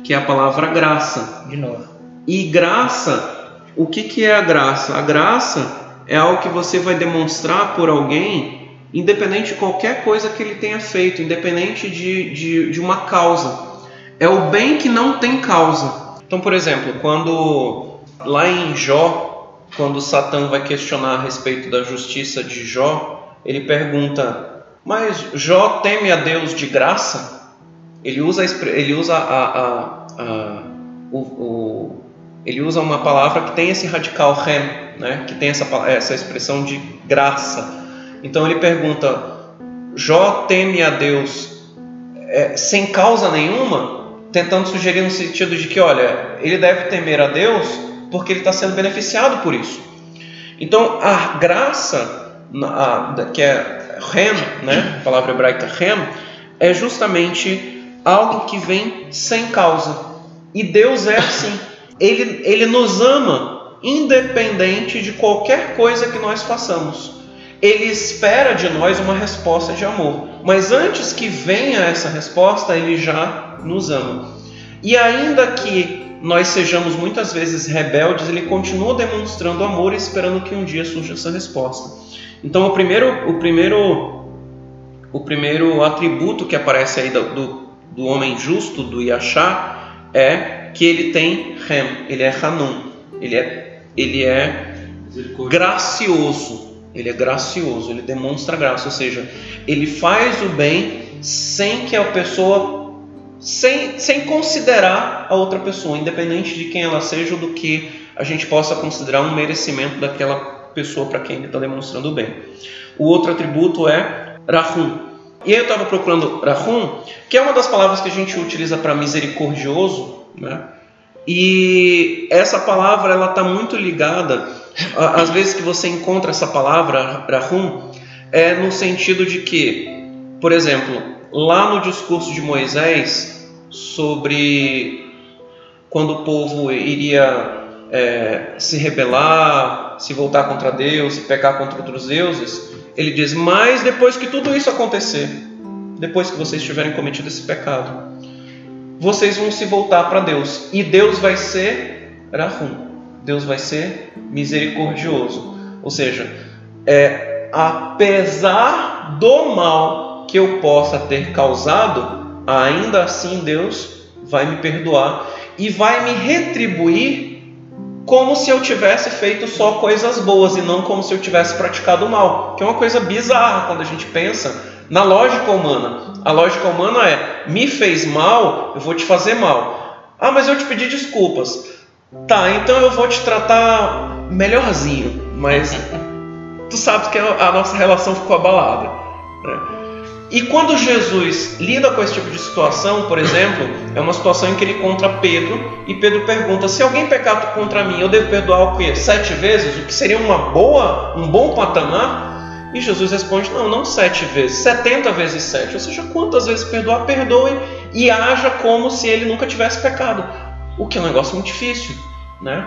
que é a palavra graça. De novo. E graça, o que, que é a graça? A graça é algo que você vai demonstrar por alguém, independente de qualquer coisa que ele tenha feito, independente de, de, de uma causa. É o bem que não tem causa. Então, por exemplo, quando lá em Jó, quando Satã vai questionar a respeito da justiça de Jó, ele pergunta: Mas Jó teme a Deus de graça? Ele usa, ele usa a, a, a o, o, ele usa uma palavra que tem esse radical rem, né? que tem essa, essa expressão de graça. Então ele pergunta: Jó teme a Deus é, sem causa nenhuma? Tentando sugerir no sentido de que, olha, ele deve temer a Deus porque ele está sendo beneficiado por isso. Então a graça, que é rem, né? a palavra hebraica rem, é justamente algo que vem sem causa. E Deus é assim. Ele, ele nos ama independente de qualquer coisa que nós façamos. Ele espera de nós uma resposta de amor. Mas antes que venha essa resposta, ele já nos ama. E ainda que nós sejamos muitas vezes rebeldes, ele continua demonstrando amor e esperando que um dia surja essa resposta. Então, o primeiro, o primeiro, o primeiro atributo que aparece aí do, do, homem justo, do Yachá, é que ele tem Rem, ele é Hanum, ele é, ele é gracioso, ele é gracioso, ele demonstra graça, ou seja, ele faz o bem sem que a pessoa, sem, sem considerar a outra pessoa, independente de quem ela seja ou do que a gente possa considerar um merecimento daquela pessoa para quem ele está demonstrando bem. O outro atributo é Rahum. E aí eu estava procurando Rahum, que é uma das palavras que a gente utiliza para misericordioso, né? E essa palavra ela está muito ligada, às vezes que você encontra essa palavra Rahum, é no sentido de que, por exemplo, lá no discurso de Moisés sobre quando o povo iria é, se rebelar, se voltar contra Deus, se pecar contra outros deuses, ele diz: Mas depois que tudo isso acontecer, depois que vocês tiverem cometido esse pecado, vocês vão se voltar para Deus e Deus vai ser Rahum, Deus vai ser misericordioso. Ou seja, é, apesar do mal que eu possa ter causado, ainda assim Deus vai me perdoar e vai me retribuir como se eu tivesse feito só coisas boas e não como se eu tivesse praticado mal, que é uma coisa bizarra quando a gente pensa na lógica humana. A lógica humana é: me fez mal, eu vou te fazer mal. Ah, mas eu te pedi desculpas. Tá, então eu vou te tratar melhorzinho, mas tu sabes que a nossa relação ficou abalada. né? E quando Jesus lida com esse tipo de situação, por exemplo, é uma situação em que ele encontra Pedro e Pedro pergunta: se alguém pecar contra mim, eu devo perdoar o quê? Sete vezes? O que seria uma boa, um bom patamar? E Jesus responde: não, não sete vezes, setenta vezes sete. Ou seja, quantas vezes perdoar, perdoe e haja como se ele nunca tivesse pecado. O que é um negócio muito difícil, né?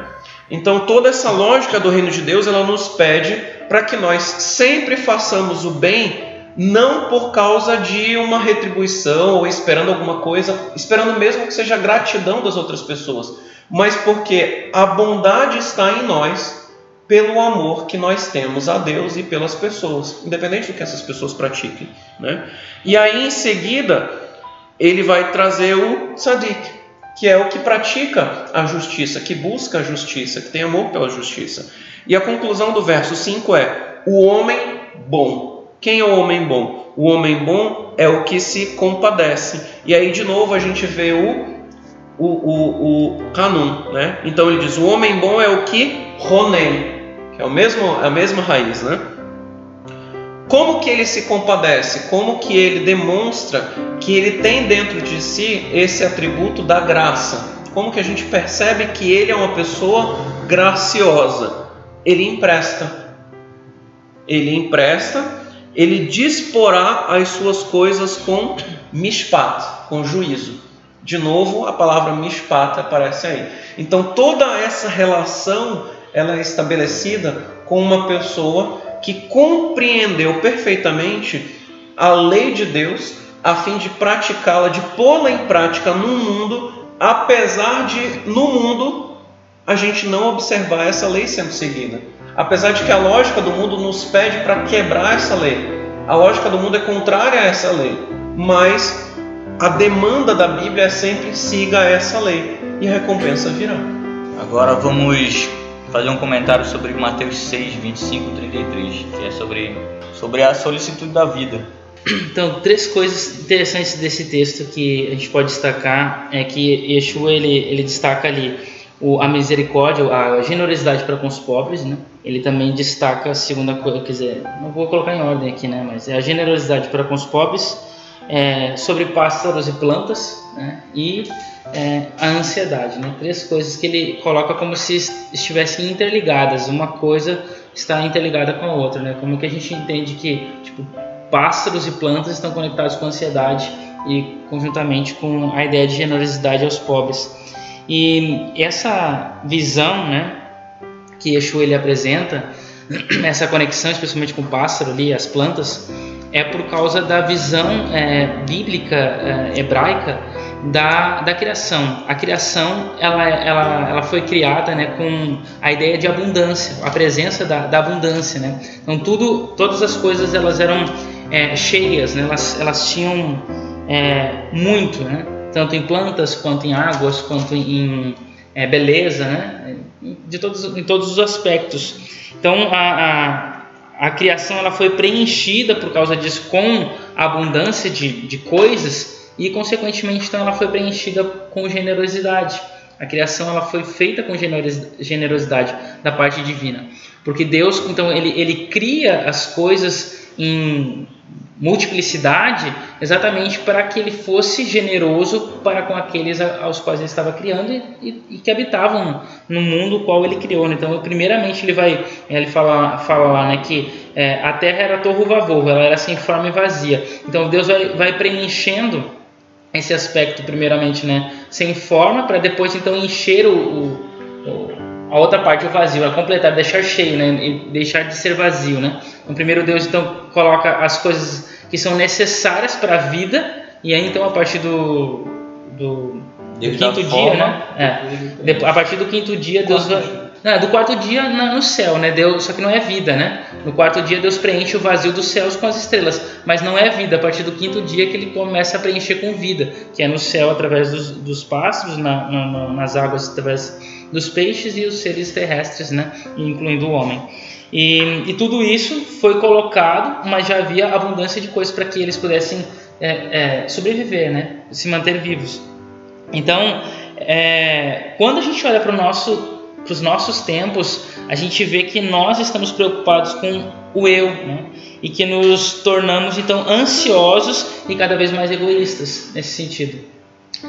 Então toda essa lógica do reino de Deus, ela nos pede para que nós sempre façamos o bem, não por causa de uma retribuição ou esperando alguma coisa, esperando mesmo que seja gratidão das outras pessoas, mas porque a bondade está em nós pelo amor que nós temos a Deus e pelas pessoas, independente do que essas pessoas pratiquem, né? E aí em seguida ele vai trazer o tzadik, que é o que pratica a justiça, que busca a justiça, que tem amor pela justiça. E a conclusão do verso 5 é: o homem bom. Quem é o homem bom? O homem bom é o que se compadece. E aí, de novo, a gente vê o, o, o, o Hanun, né? Então ele diz: o homem bom é o que ronem, que é o mesmo, a mesma raiz, né? Como que ele se compadece? Como que ele demonstra que ele tem dentro de si esse atributo da graça? Como que a gente percebe que ele é uma pessoa graciosa? Ele empresta. Ele empresta, ele disporá as suas coisas com mishpat, com juízo. De novo, a palavra mishpat aparece aí. Então, toda essa relação ela é estabelecida com uma pessoa que compreendeu perfeitamente a lei de Deus a fim de praticá-la, de pô-la em prática no mundo, apesar de no mundo a gente não observar essa lei sendo seguida. Apesar de que a lógica do mundo nos pede para quebrar essa lei. A lógica do mundo é contrária a essa lei, mas a demanda da Bíblia é sempre siga essa lei e a recompensa virá. Agora vamos fazer um comentário sobre Mateus 6, 25 33, que é sobre, sobre a solicitude da vida. Então, três coisas interessantes desse texto que a gente pode destacar é que Yeshua ele, ele destaca ali o, a misericórdia, a generosidade para com os pobres, né? Ele também destaca a segunda coisa, quer dizer, não vou colocar em ordem aqui, né? Mas é a generosidade para com os pobres, é, sobre pássaros e plantas, né? E é, a ansiedade, né? Três coisas que ele coloca como se estivessem interligadas, uma coisa está interligada com a outra, né? Como que a gente entende que, tipo, pássaros e plantas estão conectados com a ansiedade e conjuntamente com a ideia de generosidade aos pobres. E essa visão, né, que Yeshua ele apresenta, essa conexão especialmente com o pássaro ali, as plantas, é por causa da visão é, bíblica é, hebraica da, da criação. A criação ela, ela, ela foi criada né, com a ideia de abundância, a presença da, da abundância. Né? Então tudo, todas as coisas elas eram é, cheias, né? elas, elas tinham é, muito, né? Tanto em plantas quanto em águas, quanto em, é, beleza, né? de todos, em todos os aspectos. Então a, a, a criação ela foi preenchida por causa disso com a abundância de, de coisas e consequentemente então ela foi preenchida com generosidade. A criação ela foi feita com generosidade da parte divina, porque Deus então ele, ele cria as coisas em multiplicidade exatamente para que ele fosse generoso para com aqueles aos quais ele estava criando e, e, que habitavam no mundo qual ele criou. né? Então, primeiramente ele vai ele fala, fala lá né, que é, a terra era torro vavovo, ela era sem forma e vazia. Então Deus vai, vai preenchendo esse aspecto primeiramente, né, sem forma, para depois então encher o, o, o, a outra parte, o vazio, a completar, deixar cheio, né, deixar de ser vazio, né. Então primeiro Deus então coloca as coisas que são necessárias para a vida e aí então a partir do, do, do quinto dia, forma. né, é, a partir do quinto dia Deus vai Não, do quarto dia no céu, né? Deus, só que não é vida, né? No quarto dia Deus preenche o vazio dos céus com as estrelas, mas não é vida. A partir do quinto dia que ele começa a preencher com vida, que é no céu através dos, dos pássaros, na- na- na- nas águas através dos peixes e os seres terrestres, né? Incluindo o homem. E, e tudo isso foi colocado, mas já havia abundância de coisas para que eles pudessem é, é, sobreviver, né? Se manter vivos. Então, é, quando a gente olha para nosso, os nossos tempos, a gente vê que nós estamos preocupados com o eu, né? E que nos tornamos então ansiosos e cada vez mais egoístas nesse sentido.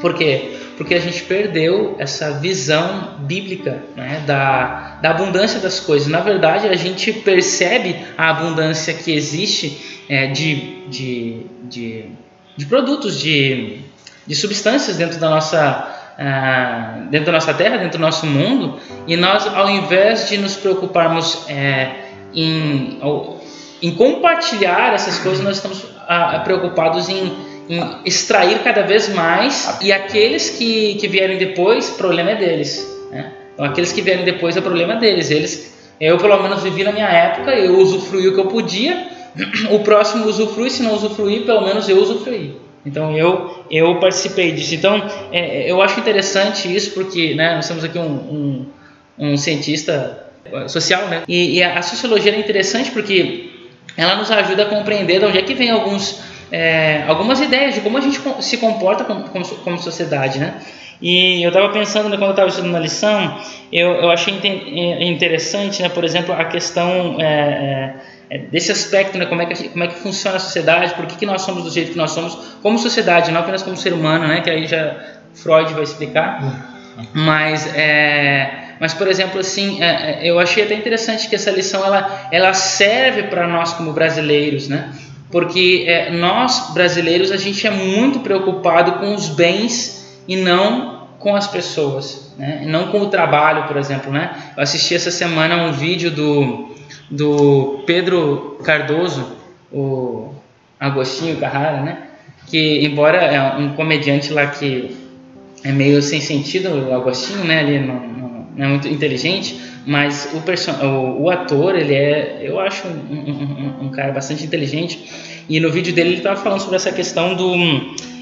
Por quê? Porque a gente perdeu essa visão bíblica né, da, da abundância das coisas. Na verdade, a gente percebe a abundância que existe é, de, de, de, de produtos, de, de substâncias dentro da nossa ah, dentro da nossa terra, dentro do nosso mundo, e nós, ao invés de nos preocuparmos é, em, em compartilhar essas coisas, nós estamos ah, preocupados em, em extrair cada vez mais, e aqueles que, que vierem depois, o problema é deles. Né? Então, aqueles que vierem depois, é problema deles. Eles, eu, pelo menos, vivi na minha época, eu usufruí o que eu podia, o próximo usufrui, se não usufruir, pelo menos eu usufruí. Então eu eu participei disso. Então é, eu acho interessante isso porque né, nós temos aqui um, um, um cientista eh, social, né? E, e a sociologia é interessante porque ela nos ajuda a compreender de onde é que vem alguns é, algumas ideias de como a gente se comporta como, como, como sociedade, né? E eu estava pensando, né, quando eu estava estudando a lição, eu, eu achei inte- interessante, né, por exemplo, a questão é, é, é, desse aspecto, né, como é, que, como é que funciona a sociedade, por que, que nós somos do jeito que nós somos como sociedade, não apenas como ser humano, né, que aí já Freud vai explicar. Mas, é, mas por exemplo, assim, é, é, eu achei até interessante que essa lição ela, ela serve para nós como brasileiros, né? Porque é, nós brasileiros a gente é muito preocupado com os bens e não com as pessoas, né? Não com o trabalho, por exemplo, né? Eu assisti essa semana um vídeo do do Pedro Cardoso, o Agostinho Carrara, né? Que embora é um comediante lá que é meio sem sentido o Agostinho, né? Ele não, não- não é muito inteligente, mas o, o, o ator, ele é, eu acho, um, um- um- cara bastante inteligente. E no vídeo dele ele estava falando sobre essa questão do,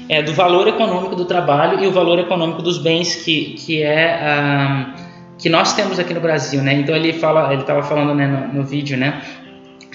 é, do valor econômico do trabalho e o valor econômico dos bens que, que é ah, que nós temos aqui no Brasil, né? Então ele fala, ele estava falando né, no, no vídeo, né?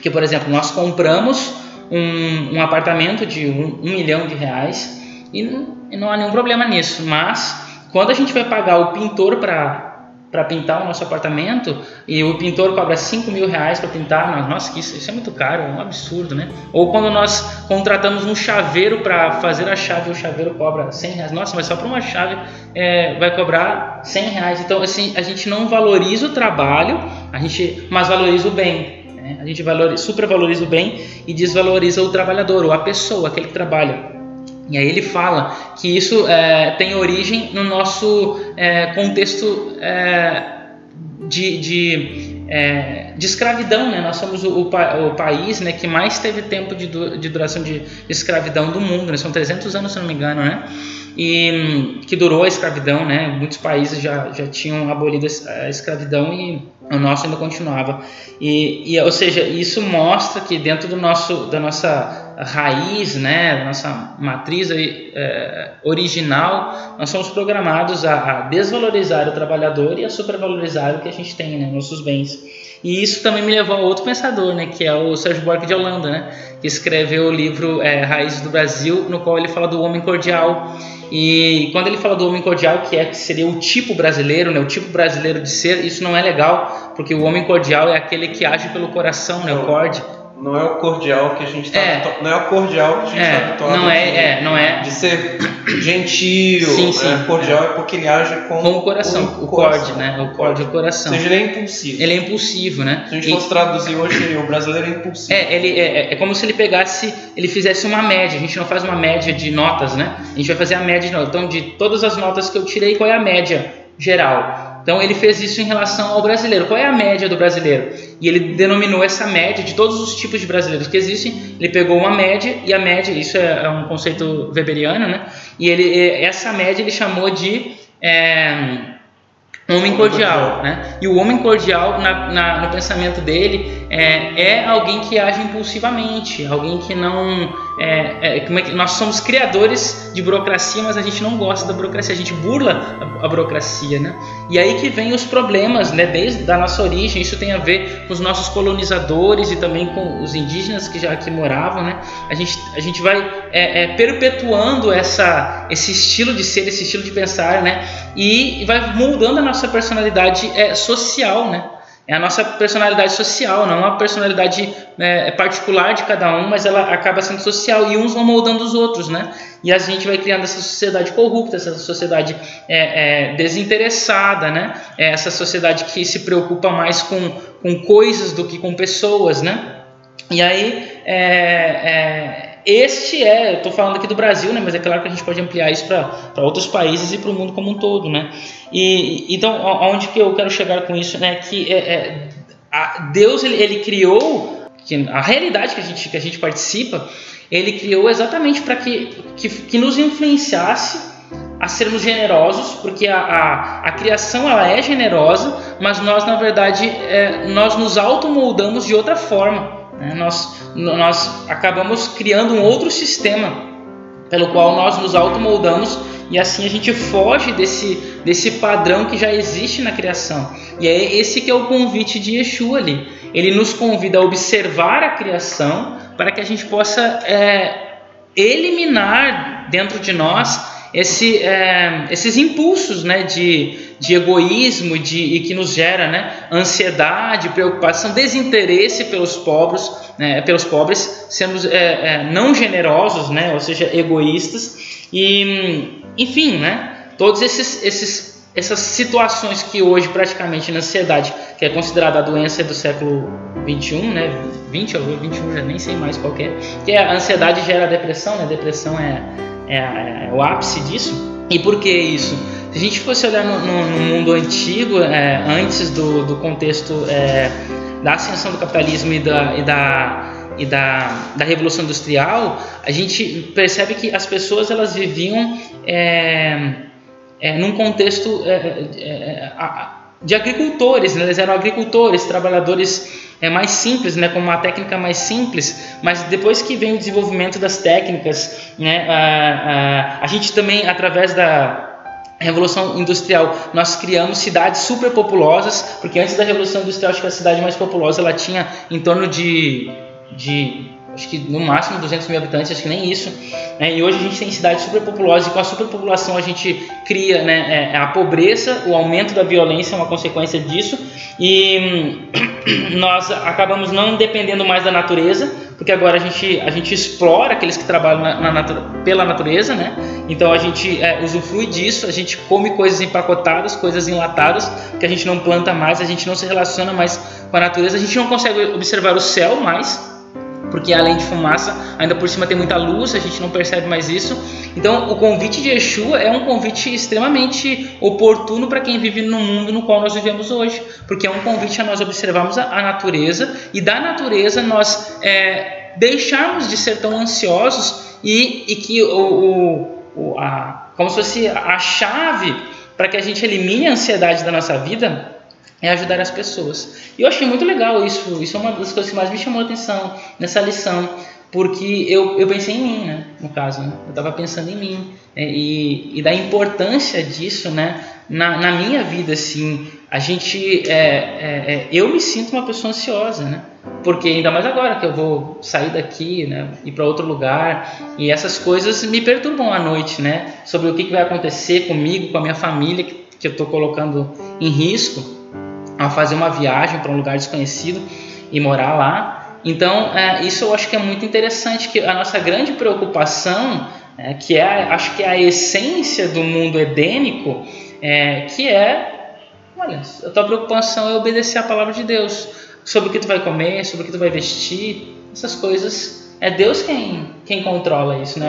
Que por exemplo nós compramos um, um apartamento de um, um milhão de reais e não, e não há nenhum problema nisso. Mas quando a gente vai pagar o pintor para para pintar o nosso apartamento e o pintor cobra 5 mil reais para pintar, nossa, isso, isso é muito caro, é um absurdo, né? Ou quando nós contratamos um chaveiro para fazer a chave, o chaveiro cobra 100 reais, nossa, mas só para uma chave é, vai cobrar 100 reais. Então, assim, a gente não valoriza o trabalho, a gente, mas valoriza o bem. né? A gente valoriza, supervaloriza o bem e desvaloriza o trabalhador, ou a pessoa, aquele que trabalha. E aí ele fala que isso é, tem origem no nosso é, contexto é, de, de, é, de escravidão, né? Nós somos o, o, o país né, que mais teve tempo de, de duração de escravidão do mundo, né? São 300 anos, se não me engano, né? E que durou a escravidão, né? Muitos países já, já tinham abolido a a escravidão e o nosso ainda continuava. E, e, ou seja, isso mostra que dentro do nosso, da nossa raiz, né, nossa matriz é, original, nós somos programados a, a desvalorizar o trabalhador e a supervalorizar o que a gente tem, né, nossos bens. E isso também me levou a outro pensador, né, que é o Sérgio Buarque de Holanda, né, que escreveu o livro é, Raízes do Brasil, no qual ele fala do homem cordial. E quando ele fala do homem cordial, que é que seria o tipo brasileiro, né, o tipo brasileiro de ser, isso não é legal, porque o homem cordial é aquele que age pelo coração, né, o. Não é o cordial que a gente está É. não é o cordial que a gente É, está habituado não é- de, é, não é. de ser gentil, Sim, né? sim, cordial é. porque ele age com, Com o coração, o coração. cord, né, o cord é o coração. Ou seja, ele é impulsivo. Ele é impulsivo, né? Se a gente E- fosse traduzir hoje, seria o brasileiro é impulsivo. É, ele, é, é como se ele pegasse, ele fizesse uma média. A gente não faz uma média de notas, né? A gente vai fazer a média de notas. Então, de todas as notas que eu tirei, qual é a média geral? Então, ele fez isso em relação ao brasileiro. Qual é a média do brasileiro? E ele denominou essa média de todos os tipos de brasileiros que existem. Ele pegou uma média e a média, isso é, é um conceito weberiano, né? E ele, essa média ele chamou de é, homem cordial, né? E o homem cordial, na, na- no pensamento dele, é, é alguém que age impulsivamente, alguém que não. É, é, como é que, nós somos criadores de burocracia, mas a gente não gosta da burocracia, a gente burla a, a burocracia, né? E aí que vem os problemas, né? Desde a nossa origem, isso tem a ver com os nossos colonizadores e também com os indígenas que já aqui moravam, né? A gente, a gente vai é, é, perpetuando essa, esse estilo de ser, esse estilo de pensar, né? E vai moldando a nossa personalidade é, social, né? É a nossa personalidade social, não a personalidade né, particular de cada um, mas ela acaba sendo social e uns vão moldando os outros, né? E a gente vai criando essa sociedade corrupta, essa sociedade é, é, desinteressada, né? É essa sociedade que se preocupa mais com, com coisas do que com pessoas, né? E aí, é, é, este é, eu estou falando aqui do Brasil, né, mas é claro que a gente pode ampliar isso para outros países e para o mundo como um todo, né? E então, aonde que eu quero chegar com isso, né? Que é, é, a- Deus ele, ele criou que a realidade que a gente que a gente participa, ele criou exatamente para que, que que nos influenciasse a sermos generosos, porque a, a, a criação ela é generosa, mas nós na verdade é, nós nos automoldamos de outra forma. Né? Nós, nós acabamos criando um outro sistema pelo qual nós nos automoldamos e assim a gente foge desse, desse padrão que já existe na criação. E é esse que é o convite de Yeshua ali. Ele nos convida a observar a criação para que a gente possa é, eliminar dentro de nós esse, é, esses impulsos né, de, de egoísmo de, e que nos gera né, ansiedade, preocupação, desinteresse pelos pobres, né, pelos pobres, sermos é, é, não generosos, né, ou seja, egoístas. E, enfim, né, todos esses, esses essas situações que hoje praticamente na ansiedade, que é considerada a doença do século 21, né, 20 ou 21, já nem sei mais qual que é, que é a ansiedade gera depressão, né, depressão é, é, é o ápice disso. E por que isso? Se a gente fosse olhar no, no- no mundo antigo, é, antes do, do contexto é, da ascensão do capitalismo e da, e da e da, da revolução industrial, a gente percebe que as pessoas elas viviam é, é, num contexto é, é, é, de agricultores, né? eles eram agricultores, trabalhadores é, mais simples, né? com uma técnica mais simples, mas depois que vem o desenvolvimento das técnicas, né? a, a, a gente também, através da Revolução Industrial, nós criamos cidades superpopulosas, porque antes da Revolução Industrial, acho que a cidade mais populosa ela tinha em torno de, de acho que no máximo 200 mil habitantes, acho que nem isso. né? E hoje a gente tem cidades superpopulosas e com a superpopulação a gente cria né, é, a pobreza, o aumento da violência é uma consequência disso e hum, nós acabamos não dependendo mais da natureza, porque agora a gente, a gente explora aqueles que trabalham na, na pela natureza, né? Então a gente é, usufrui disso, a gente come coisas empacotadas, coisas enlatadas, que a gente não planta mais, a gente não se relaciona mais com a natureza, a gente não consegue observar o céu mais, porque além de fumaça, ainda por cima tem muita luz, a gente não percebe mais isso. Então, o convite de Yeshua é um convite extremamente oportuno para quem vive no mundo no qual nós vivemos hoje, porque é um convite a nós observarmos a, a natureza e da natureza nós é, deixarmos de ser tão ansiosos e, e que o, o, a, como se fosse a chave para que a gente elimine a ansiedade da nossa vida é ajudar as pessoas. E eu achei muito legal isso. Isso é uma das coisas que mais me chamou a atenção nessa lição, porque eu, eu pensei em mim, né? No caso, né? eu estava pensando em mim né? e, e da importância disso, né? Na, na minha vida, assim, a gente, é, é, é, eu me sinto uma pessoa ansiosa, né? Porque ainda mais agora que eu vou sair daqui, né? Ir para outro lugar e essas coisas me perturbam à noite, né? Sobre o que, que vai acontecer comigo, com a minha família que, que eu estou colocando em risco a fazer uma viagem para um lugar desconhecido e morar lá. Então, é, isso eu acho que é muito interessante, que a nossa grande preocupação, é, que é, acho que é a essência do mundo edênico, é, que é, olha, a tua preocupação é obedecer a palavra de Deus, sobre o que tu vai comer, sobre o que tu vai vestir, essas coisas, é Deus quem, quem controla isso, né?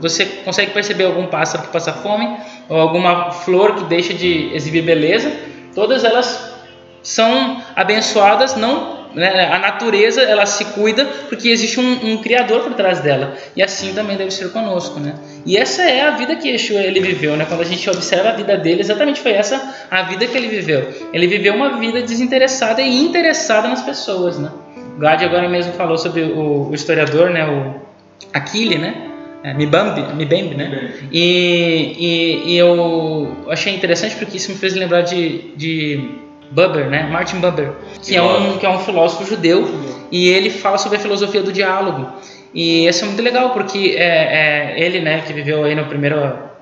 Você consegue perceber algum pássaro que passa fome, ou alguma flor que deixa de exibir beleza, todas elas são abençoadas não né, a natureza ela se cuida porque existe um, um criador por trás dela e assim também deve ser conosco, né? E essa é a vida que Yeshua ele viveu, né? Quando a gente observa a vida dele, exatamente foi essa a vida que ele viveu. Ele viveu uma vida desinteressada e interessada nas pessoas, né? Gade agora mesmo falou sobre o, o historiador, né? O Aquile, né? É, Mibambi, Mibembe, né? E, e, e eu achei interessante porque isso me fez lembrar de, de Buber, né? Martin Buber, que é, um, que é um filósofo judeu e ele fala sobre a filosofia do diálogo. E isso é muito legal porque é, é, ele, né, que viveu aí no primeiro,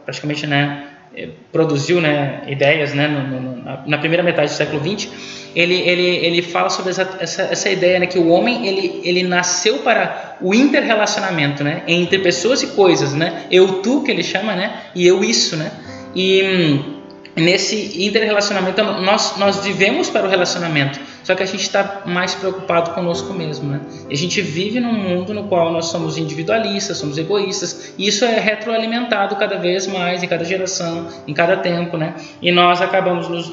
praticamente, né, eh, produziu, né, ideias, né, no, no, na, primeira metade do século XX, ele, ele, ele fala sobre essa, essa, essa ideia, né, que o homem, ele, ele nasceu para o interrelacionamento, né, entre pessoas e coisas, né, eu tu que ele chama, né, e eu isso, né, e hum, nesse interrelacionamento nós nós vivemos para o relacionamento só que a gente está mais preocupado conosco mesmo né? E a gente vive num mundo no qual nós somos individualistas somos egoístas e isso é retroalimentado cada vez mais em cada geração em cada tempo né? E nós acabamos nos,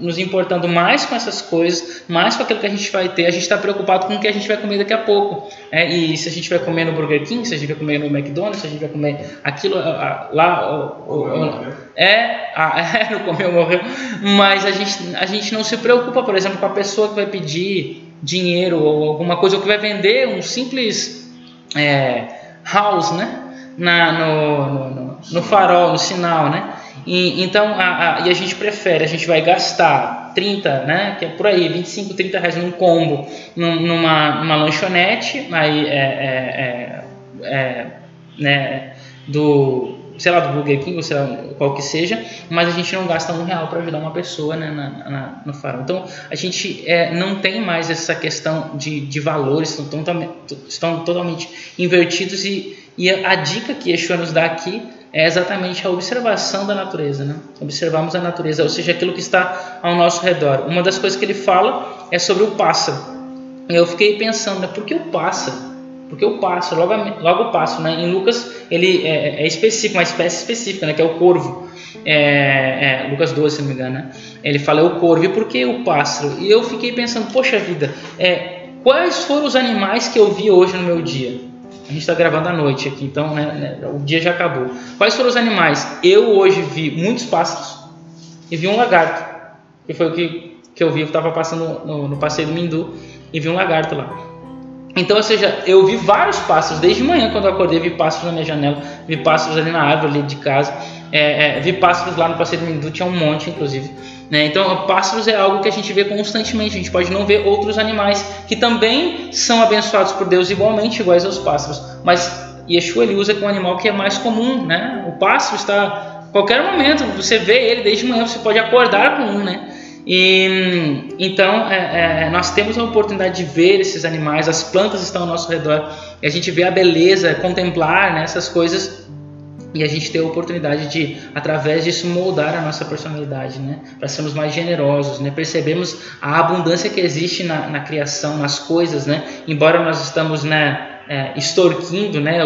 nos importando mais com essas coisas mais com aquilo que a gente vai ter. A gente está preocupado com o que a gente vai comer daqui a pouco é, e se a gente vai comer no Burger King se a gente vai comer no McDonald's se a gente vai comer aquilo lá o, o, é, é, no comeu, morreu. Mas a gente, a gente não se preocupa, por exemplo, com a pessoa que vai pedir dinheiro ou alguma coisa, ou que vai vender um simples é, house, né? Na, no, no, no, farol, no sinal, né? E, então, a, a, e a gente prefere, a gente vai gastar 30, né? Que é por aí, 25, 30 reais num combo, num, numa, numa lanchonete, aí é, é, é, é né? Do sei lá, do Burger King, ou sei lá, qual que seja, mas a gente não gasta um real para ajudar uma pessoa né, na, na, no farol. Então, a gente é, não tem mais essa questão de, de valores, estão, estão totalmente invertidos e, e a, dica que Yeshua nos dá aqui é exatamente a observação da natureza, né? Observarmos a natureza, ou seja, aquilo que está ao nosso redor. Uma das coisas que ele fala é sobre o pássaro. Eu fiquei pensando, né, por que o pássaro? Porque o pássaro, logo, logo o pássaro, né? Em Lucas ele é, é, específico, uma espécie específica, né? Que é o corvo. É, é, Lucas 12, se não me engano, né? Ele fala é o corvo. E por que o pássaro? E eu fiquei pensando, poxa vida, é, quais foram os animais que eu vi hoje no meu dia? A gente está gravando à noite aqui, então né, né, o dia já acabou. Quais foram os animais? Eu hoje vi muitos pássaros e vi um lagarto, que foi o que, que eu vi. Eu estava passando no, no passeio do Mindu e vi um lagarto lá. Então, ou seja, eu vi vários pássaros, desde manhã quando eu acordei, vi pássaros na minha janela, vi pássaros ali na árvore ali de casa, é, é, vi pássaros lá no passeio do Mindu, tinha um monte inclusive. Né? Então, pássaros é algo que a gente vê constantemente, a gente pode não ver outros animais que também são abençoados por Deus igualmente, iguais aos pássaros, mas Yeshua ele usa com um animal que é mais comum, né? O pássaro está, qualquer momento, você vê ele desde manhã, você pode acordar com um, né? E, então, é, é, nós temos a oportunidade de ver esses animais, as plantas estão ao nosso redor, e a gente vê a beleza, contemplar né, essas coisas, e a gente tem a oportunidade de, através disso, moldar a nossa personalidade, né, para sermos mais generosos, né, percebemos a abundância que existe na, na criação, nas coisas, né, embora nós estamos né, é, extorquindo, né,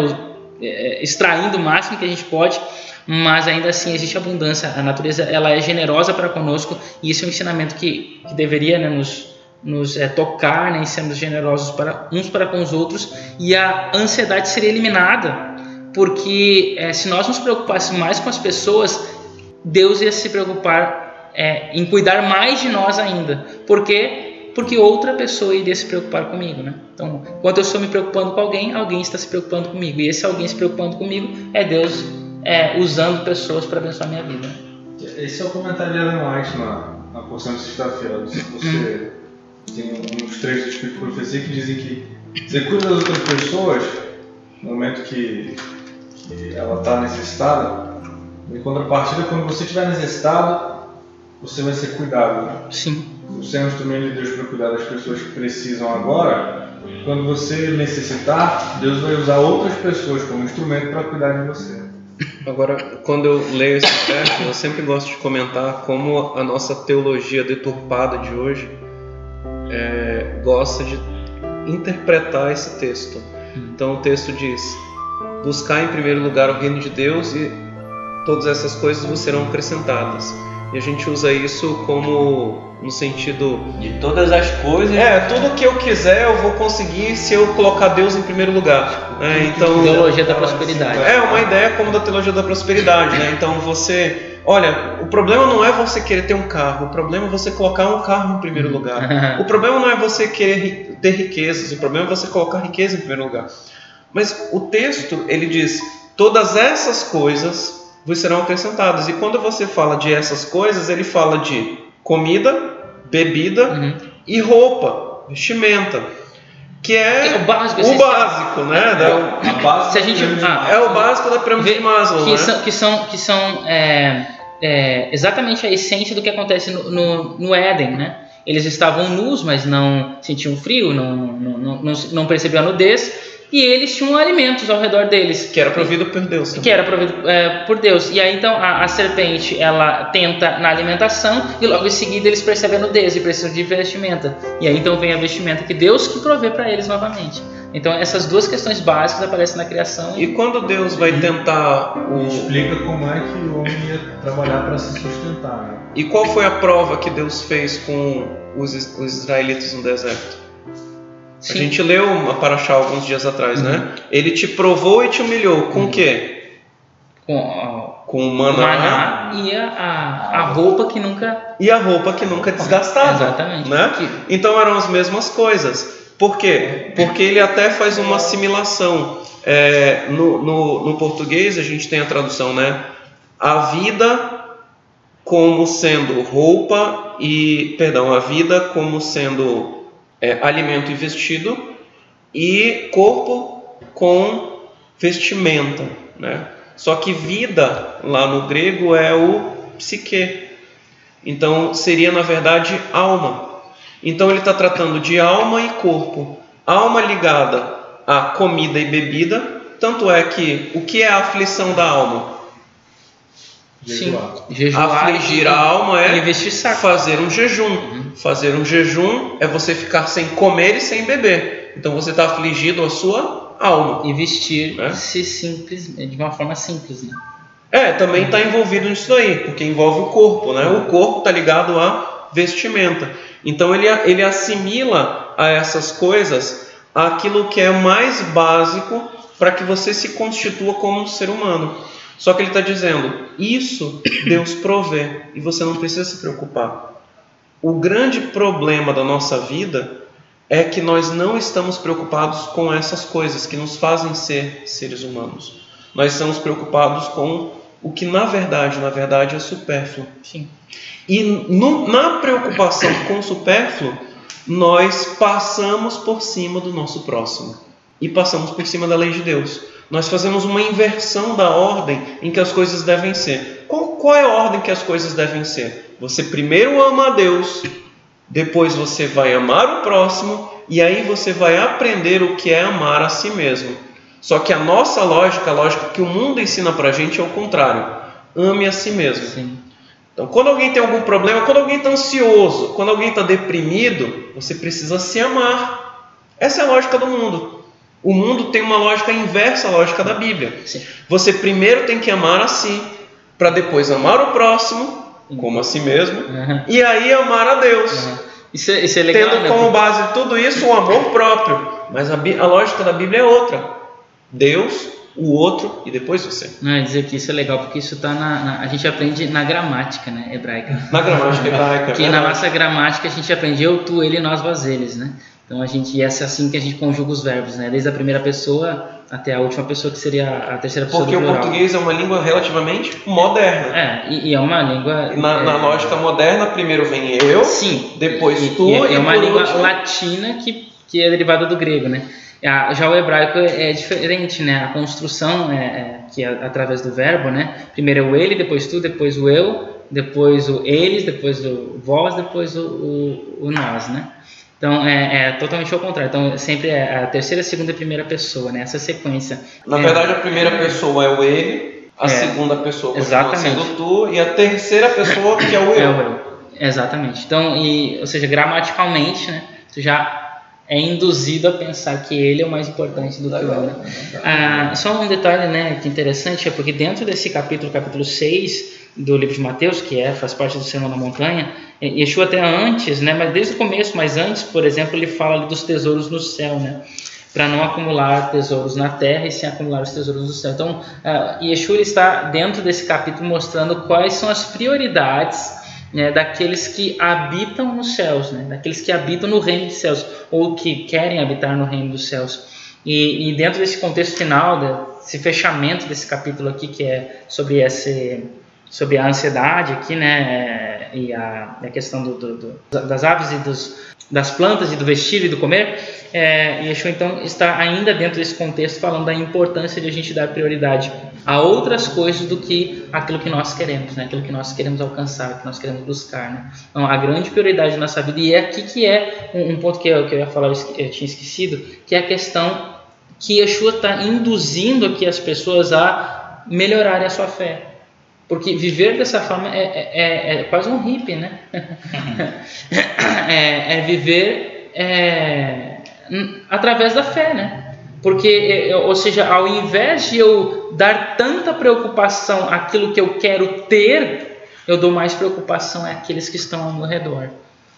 é, extraindo o máximo que a gente pode, mas ainda assim existe abundância. A natureza ela é generosa para conosco e isso é um ensinamento que, que deveria né, nos, nos é, tocar né, em sermos generosos para uns para com os outros e a ansiedade seria eliminada porque é, se nós nos preocupássemos mais com as pessoas, Deus ia se preocupar é, em cuidar mais de nós ainda. Por quê? Porque outra pessoa iria se preocupar comigo, né? Então, quando eu estou me preocupando com alguém, alguém está se preocupando comigo. E esse alguém se preocupando comigo é Deus é, usando pessoas para abençoar a minha vida. Esse é o comentário de Ellen White na, na porção de sexta-feira. Se você tem uns trechos do Espírito de Profecia que dizem que você cuida das outras pessoas no momento que, que ela está necessitada, em contrapartida, quando você estiver necessitado, você vai ser cuidado. Né? Sim. É um instrumento de Deus para cuidar das pessoas que precisam agora. Quando você necessitar, Deus vai usar outras pessoas como instrumento para cuidar de você. Agora, quando eu leio esse verso, eu sempre gosto de comentar como a nossa teologia deturpada de hoje é, gosta de interpretar esse texto. Então, o texto diz: Buscar em primeiro lugar o reino de Deus e todas essas coisas vos serão acrescentadas. E a gente usa isso como no sentido De todas as coisas. é tudo que eu quiser eu vou conseguir se eu colocar Deus em primeiro lugar. né? Então Teologia da prosperidade. é uma ideia como da teologia da prosperidade, né? Então você, olha, o problema não é você querer ter um carro, o problema é você colocar um carro em primeiro lugar. O problema não é você querer ter riquezas, o problema é você colocar riqueza em primeiro lugar. Mas o texto, ele diz: todas essas coisas vos serão acrescentadas. E quando você fala de essas coisas, ele fala de comida, bebida Uhum. e roupa, vestimenta, que é, É o básico, o básico, né? Da- A base Se a gente. ah, é o básico da pirâmide de Maslow, que né? são, que são, que são é, é, exatamente a essência do que acontece no, no, no Éden, né? Eles estavam nus, mas não sentiam frio, não, não, não, não, não percebiam a nudez, e eles tinham alimentos ao redor deles. Que era provido por Deus. que era provido é, por Deus. E aí então a, a serpente ela tenta na alimentação e logo em seguida eles percebem a nudez e precisam de vestimenta. E aí então vem a vestimenta que Deus que provê para eles novamente. Então essas duas questões básicas aparecem na criação E quando Deus vai tentar o. Explica como é que o homem ia trabalhar para se sustentar. né? E qual foi a prova que Deus fez com os, os israelitas no deserto? A Sim. gente leu a Paraxá alguns dias atrás, né? Ele te provou e te humilhou. Com o quê? com ó, Com o o maná, maná e a, a, a roupa que nunca e a roupa que nunca desgastava. exatamente né? Que- Então eram as mesmas coisas. Por quê? Porque ele até faz uma assimilação. É, no, no, no português a gente tem a tradução, né? A vida como sendo roupa e. Perdão, a vida como sendo é, alimento e vestido, e corpo com vestimenta, né? Só que vida lá no grego é o psique. Então seria na verdade alma. Então ele está tratando de alma e corpo. Alma ligada a comida e bebida. Tanto é que o que é a aflição da alma? Sim Jejuar. jejuar Afligir a alma é fazer um jejum. Fazer um jejum é você ficar sem comer e sem beber. Então você está afligido a sua alma. e vestir É. se simples de uma forma simples né? É, também está envolvido nisso daí, porque envolve o corpo, né? O corpo está ligado à vestimenta. Então ele, ele assimila a essas coisas aquilo que é mais básico para que você se constitua como um ser humano. Só que ele está dizendo, isso Deus provê e você não precisa se preocupar. O grande problema da nossa vida é que nós não estamos preocupados com essas coisas que nos fazem ser seres humanos. Nós estamos preocupados com o que na verdade, na verdade é supérfluo. sim E no- na preocupação com o supérfluo, nós passamos por cima do nosso próximo e passamos por cima da lei de Deus. Nós fazemos uma inversão da ordem em que as coisas devem ser. Qual, qual é a ordem que as coisas devem ser? Você primeiro ama a Deus, depois você vai amar o próximo e aí você vai aprender o que é amar a si mesmo. Só que a nossa lógica, a lógica que o mundo ensina pra gente é o contrário. Ame a si mesmo. sim Então, quando alguém tem algum problema, quando alguém está ansioso, quando alguém está deprimido, você precisa se amar. Essa é a lógica do mundo. O mundo tem uma lógica inversa à lógica da Bíblia. Sim. Você primeiro tem que amar a si, para depois amar o próximo, como a si mesmo, Uhum. e aí amar a Deus. Uhum. Isso, é- isso é legal, Tendo né? como base tudo isso o amor próprio. Mas a, a lógica da Bíblia é outra: Deus, o outro e depois você. Não, é dizer que isso é legal, porque isso tá na, na- A gente aprende na gramática, né? Hebraica. Na gramática hebraica. Que na nossa gramática a gente aprende eu, tu, ele, nós, vasilhas, né? Então a gente, essa é assim que a gente conjuga os verbos, né? Desde a primeira pessoa até a última pessoa, que seria a terceira pessoa Porque o português é uma língua relativamente moderna. É, e, e é uma língua... Na, é, na lógica moderna, primeiro vem eu, Sim. depois e, tu e é e uma por língua último- latina que, que é derivada do grego, né? Já o hebraico é diferente, né? A construção é, é que é através do verbo, né? Primeiro é o ele, depois tu, depois o eu, depois o eles, depois o vós, depois o, o, o nós, né? Então é, é totalmente ao contrário. Então sempre é a terceira, segunda e primeira pessoa, né? Essa sequência. Na É, verdade, a primeira pessoa é o ele, a É. segunda pessoa Exatamente. sendo tu, e a terceira pessoa que é o É eu. o eu. Exatamente. Então, e, ou seja, gramaticalmente, né? Tu já é induzido a pensar que ele é o mais importante do o outro. Ah, só um detalhe né, que interessante é porque dentro desse capítulo, capítulo 6 do livro de Mateus, que é, faz parte do Sermão na Montanha, Yeshua até antes, né, mas desde o começo, mas antes, por exemplo, ele fala dos tesouros no céu, né? para não acumular tesouros na terra e sim acumular os tesouros do céu. Então, uh, Yeshua está dentro desse capítulo mostrando quais são as prioridades né, daqueles que habitam nos céus, né, daqueles que habitam no reino dos céus ou que querem habitar no reino dos céus. E, e dentro desse contexto final, desse fechamento desse capítulo aqui, que é sobre esse sobre a ansiedade aqui, né, e a, a questão do, do, do, das aves e dos, das plantas e do vestir e do comer, é, Yeshua então está ainda dentro desse contexto falando da importância de a gente dar prioridade a outras coisas do que aquilo que nós queremos, né, aquilo que nós queremos alcançar, que nós queremos buscar, né. Então, a grande prioridade da nossa vida, e é aqui que é um, um ponto que eu, que eu ia falar, eu tinha esquecido, que é a questão que Yeshua está induzindo aqui as pessoas a melhorarem a sua fé. Porque viver dessa forma é, é, é, é quase um hippie, né? é, é, viver é, através da fé, né? Porque, é, ou seja, ao invés de eu dar tanta preocupação àquilo que eu quero ter, eu dou mais preocupação àqueles que estão ao meu redor.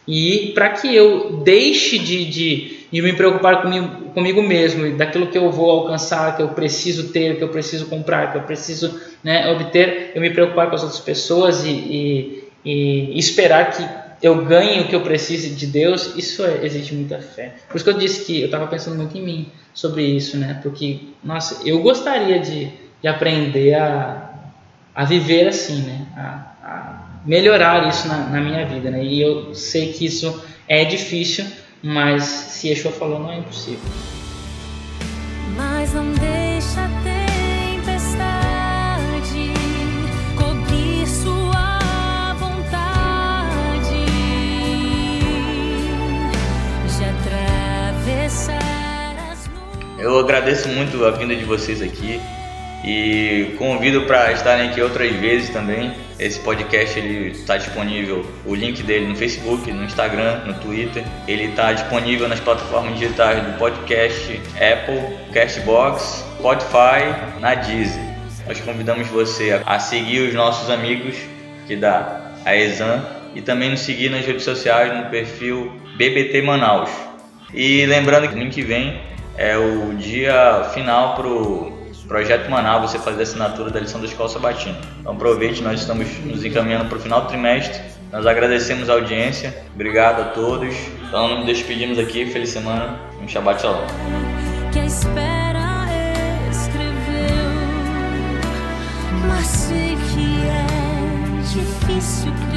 E para que eu deixe de, de, de, me preocupar comigo, comigo mesmo, daquilo que eu vou alcançar, que eu preciso ter, que eu preciso comprar, que eu preciso né, obter, eu me preocupar com as outras pessoas e, e, e esperar que eu ganhe o que eu preciso de Deus, isso é, exige muita fé. Por isso que eu disse que eu estava pensando muito em mim sobre isso, né? Porque, nossa, eu gostaria de, de aprender a, a viver assim, né? A, a melhorar isso na, na, minha vida, né? E eu sei que isso é difícil, mas se Yeshua falou, não é impossível. Mas não deixa a Eu agradeço muito a vinda de vocês aqui e convido para estarem aqui outras vezes também. Esse podcast ele está disponível, o link dele no Facebook, no Instagram, no Twitter. Ele está disponível nas plataformas digitais do podcast Apple, Castbox, Spotify, na Deezer. Nós convidamos você a seguir os nossos amigos que dá a Exam e também nos seguir nas redes sociais no perfil BBT Manaus. E lembrando que domingo que vem é o dia final pro Projeto Manaus, você fazer a assinatura da lição da Escola Sabatina. Então aproveite, nós estamos nos encaminhando para o final do trimestre. Nós agradecemos a audiência, obrigado a todos. Então nos despedimos aqui, feliz semana, um Shabbat Shalom. é difícil.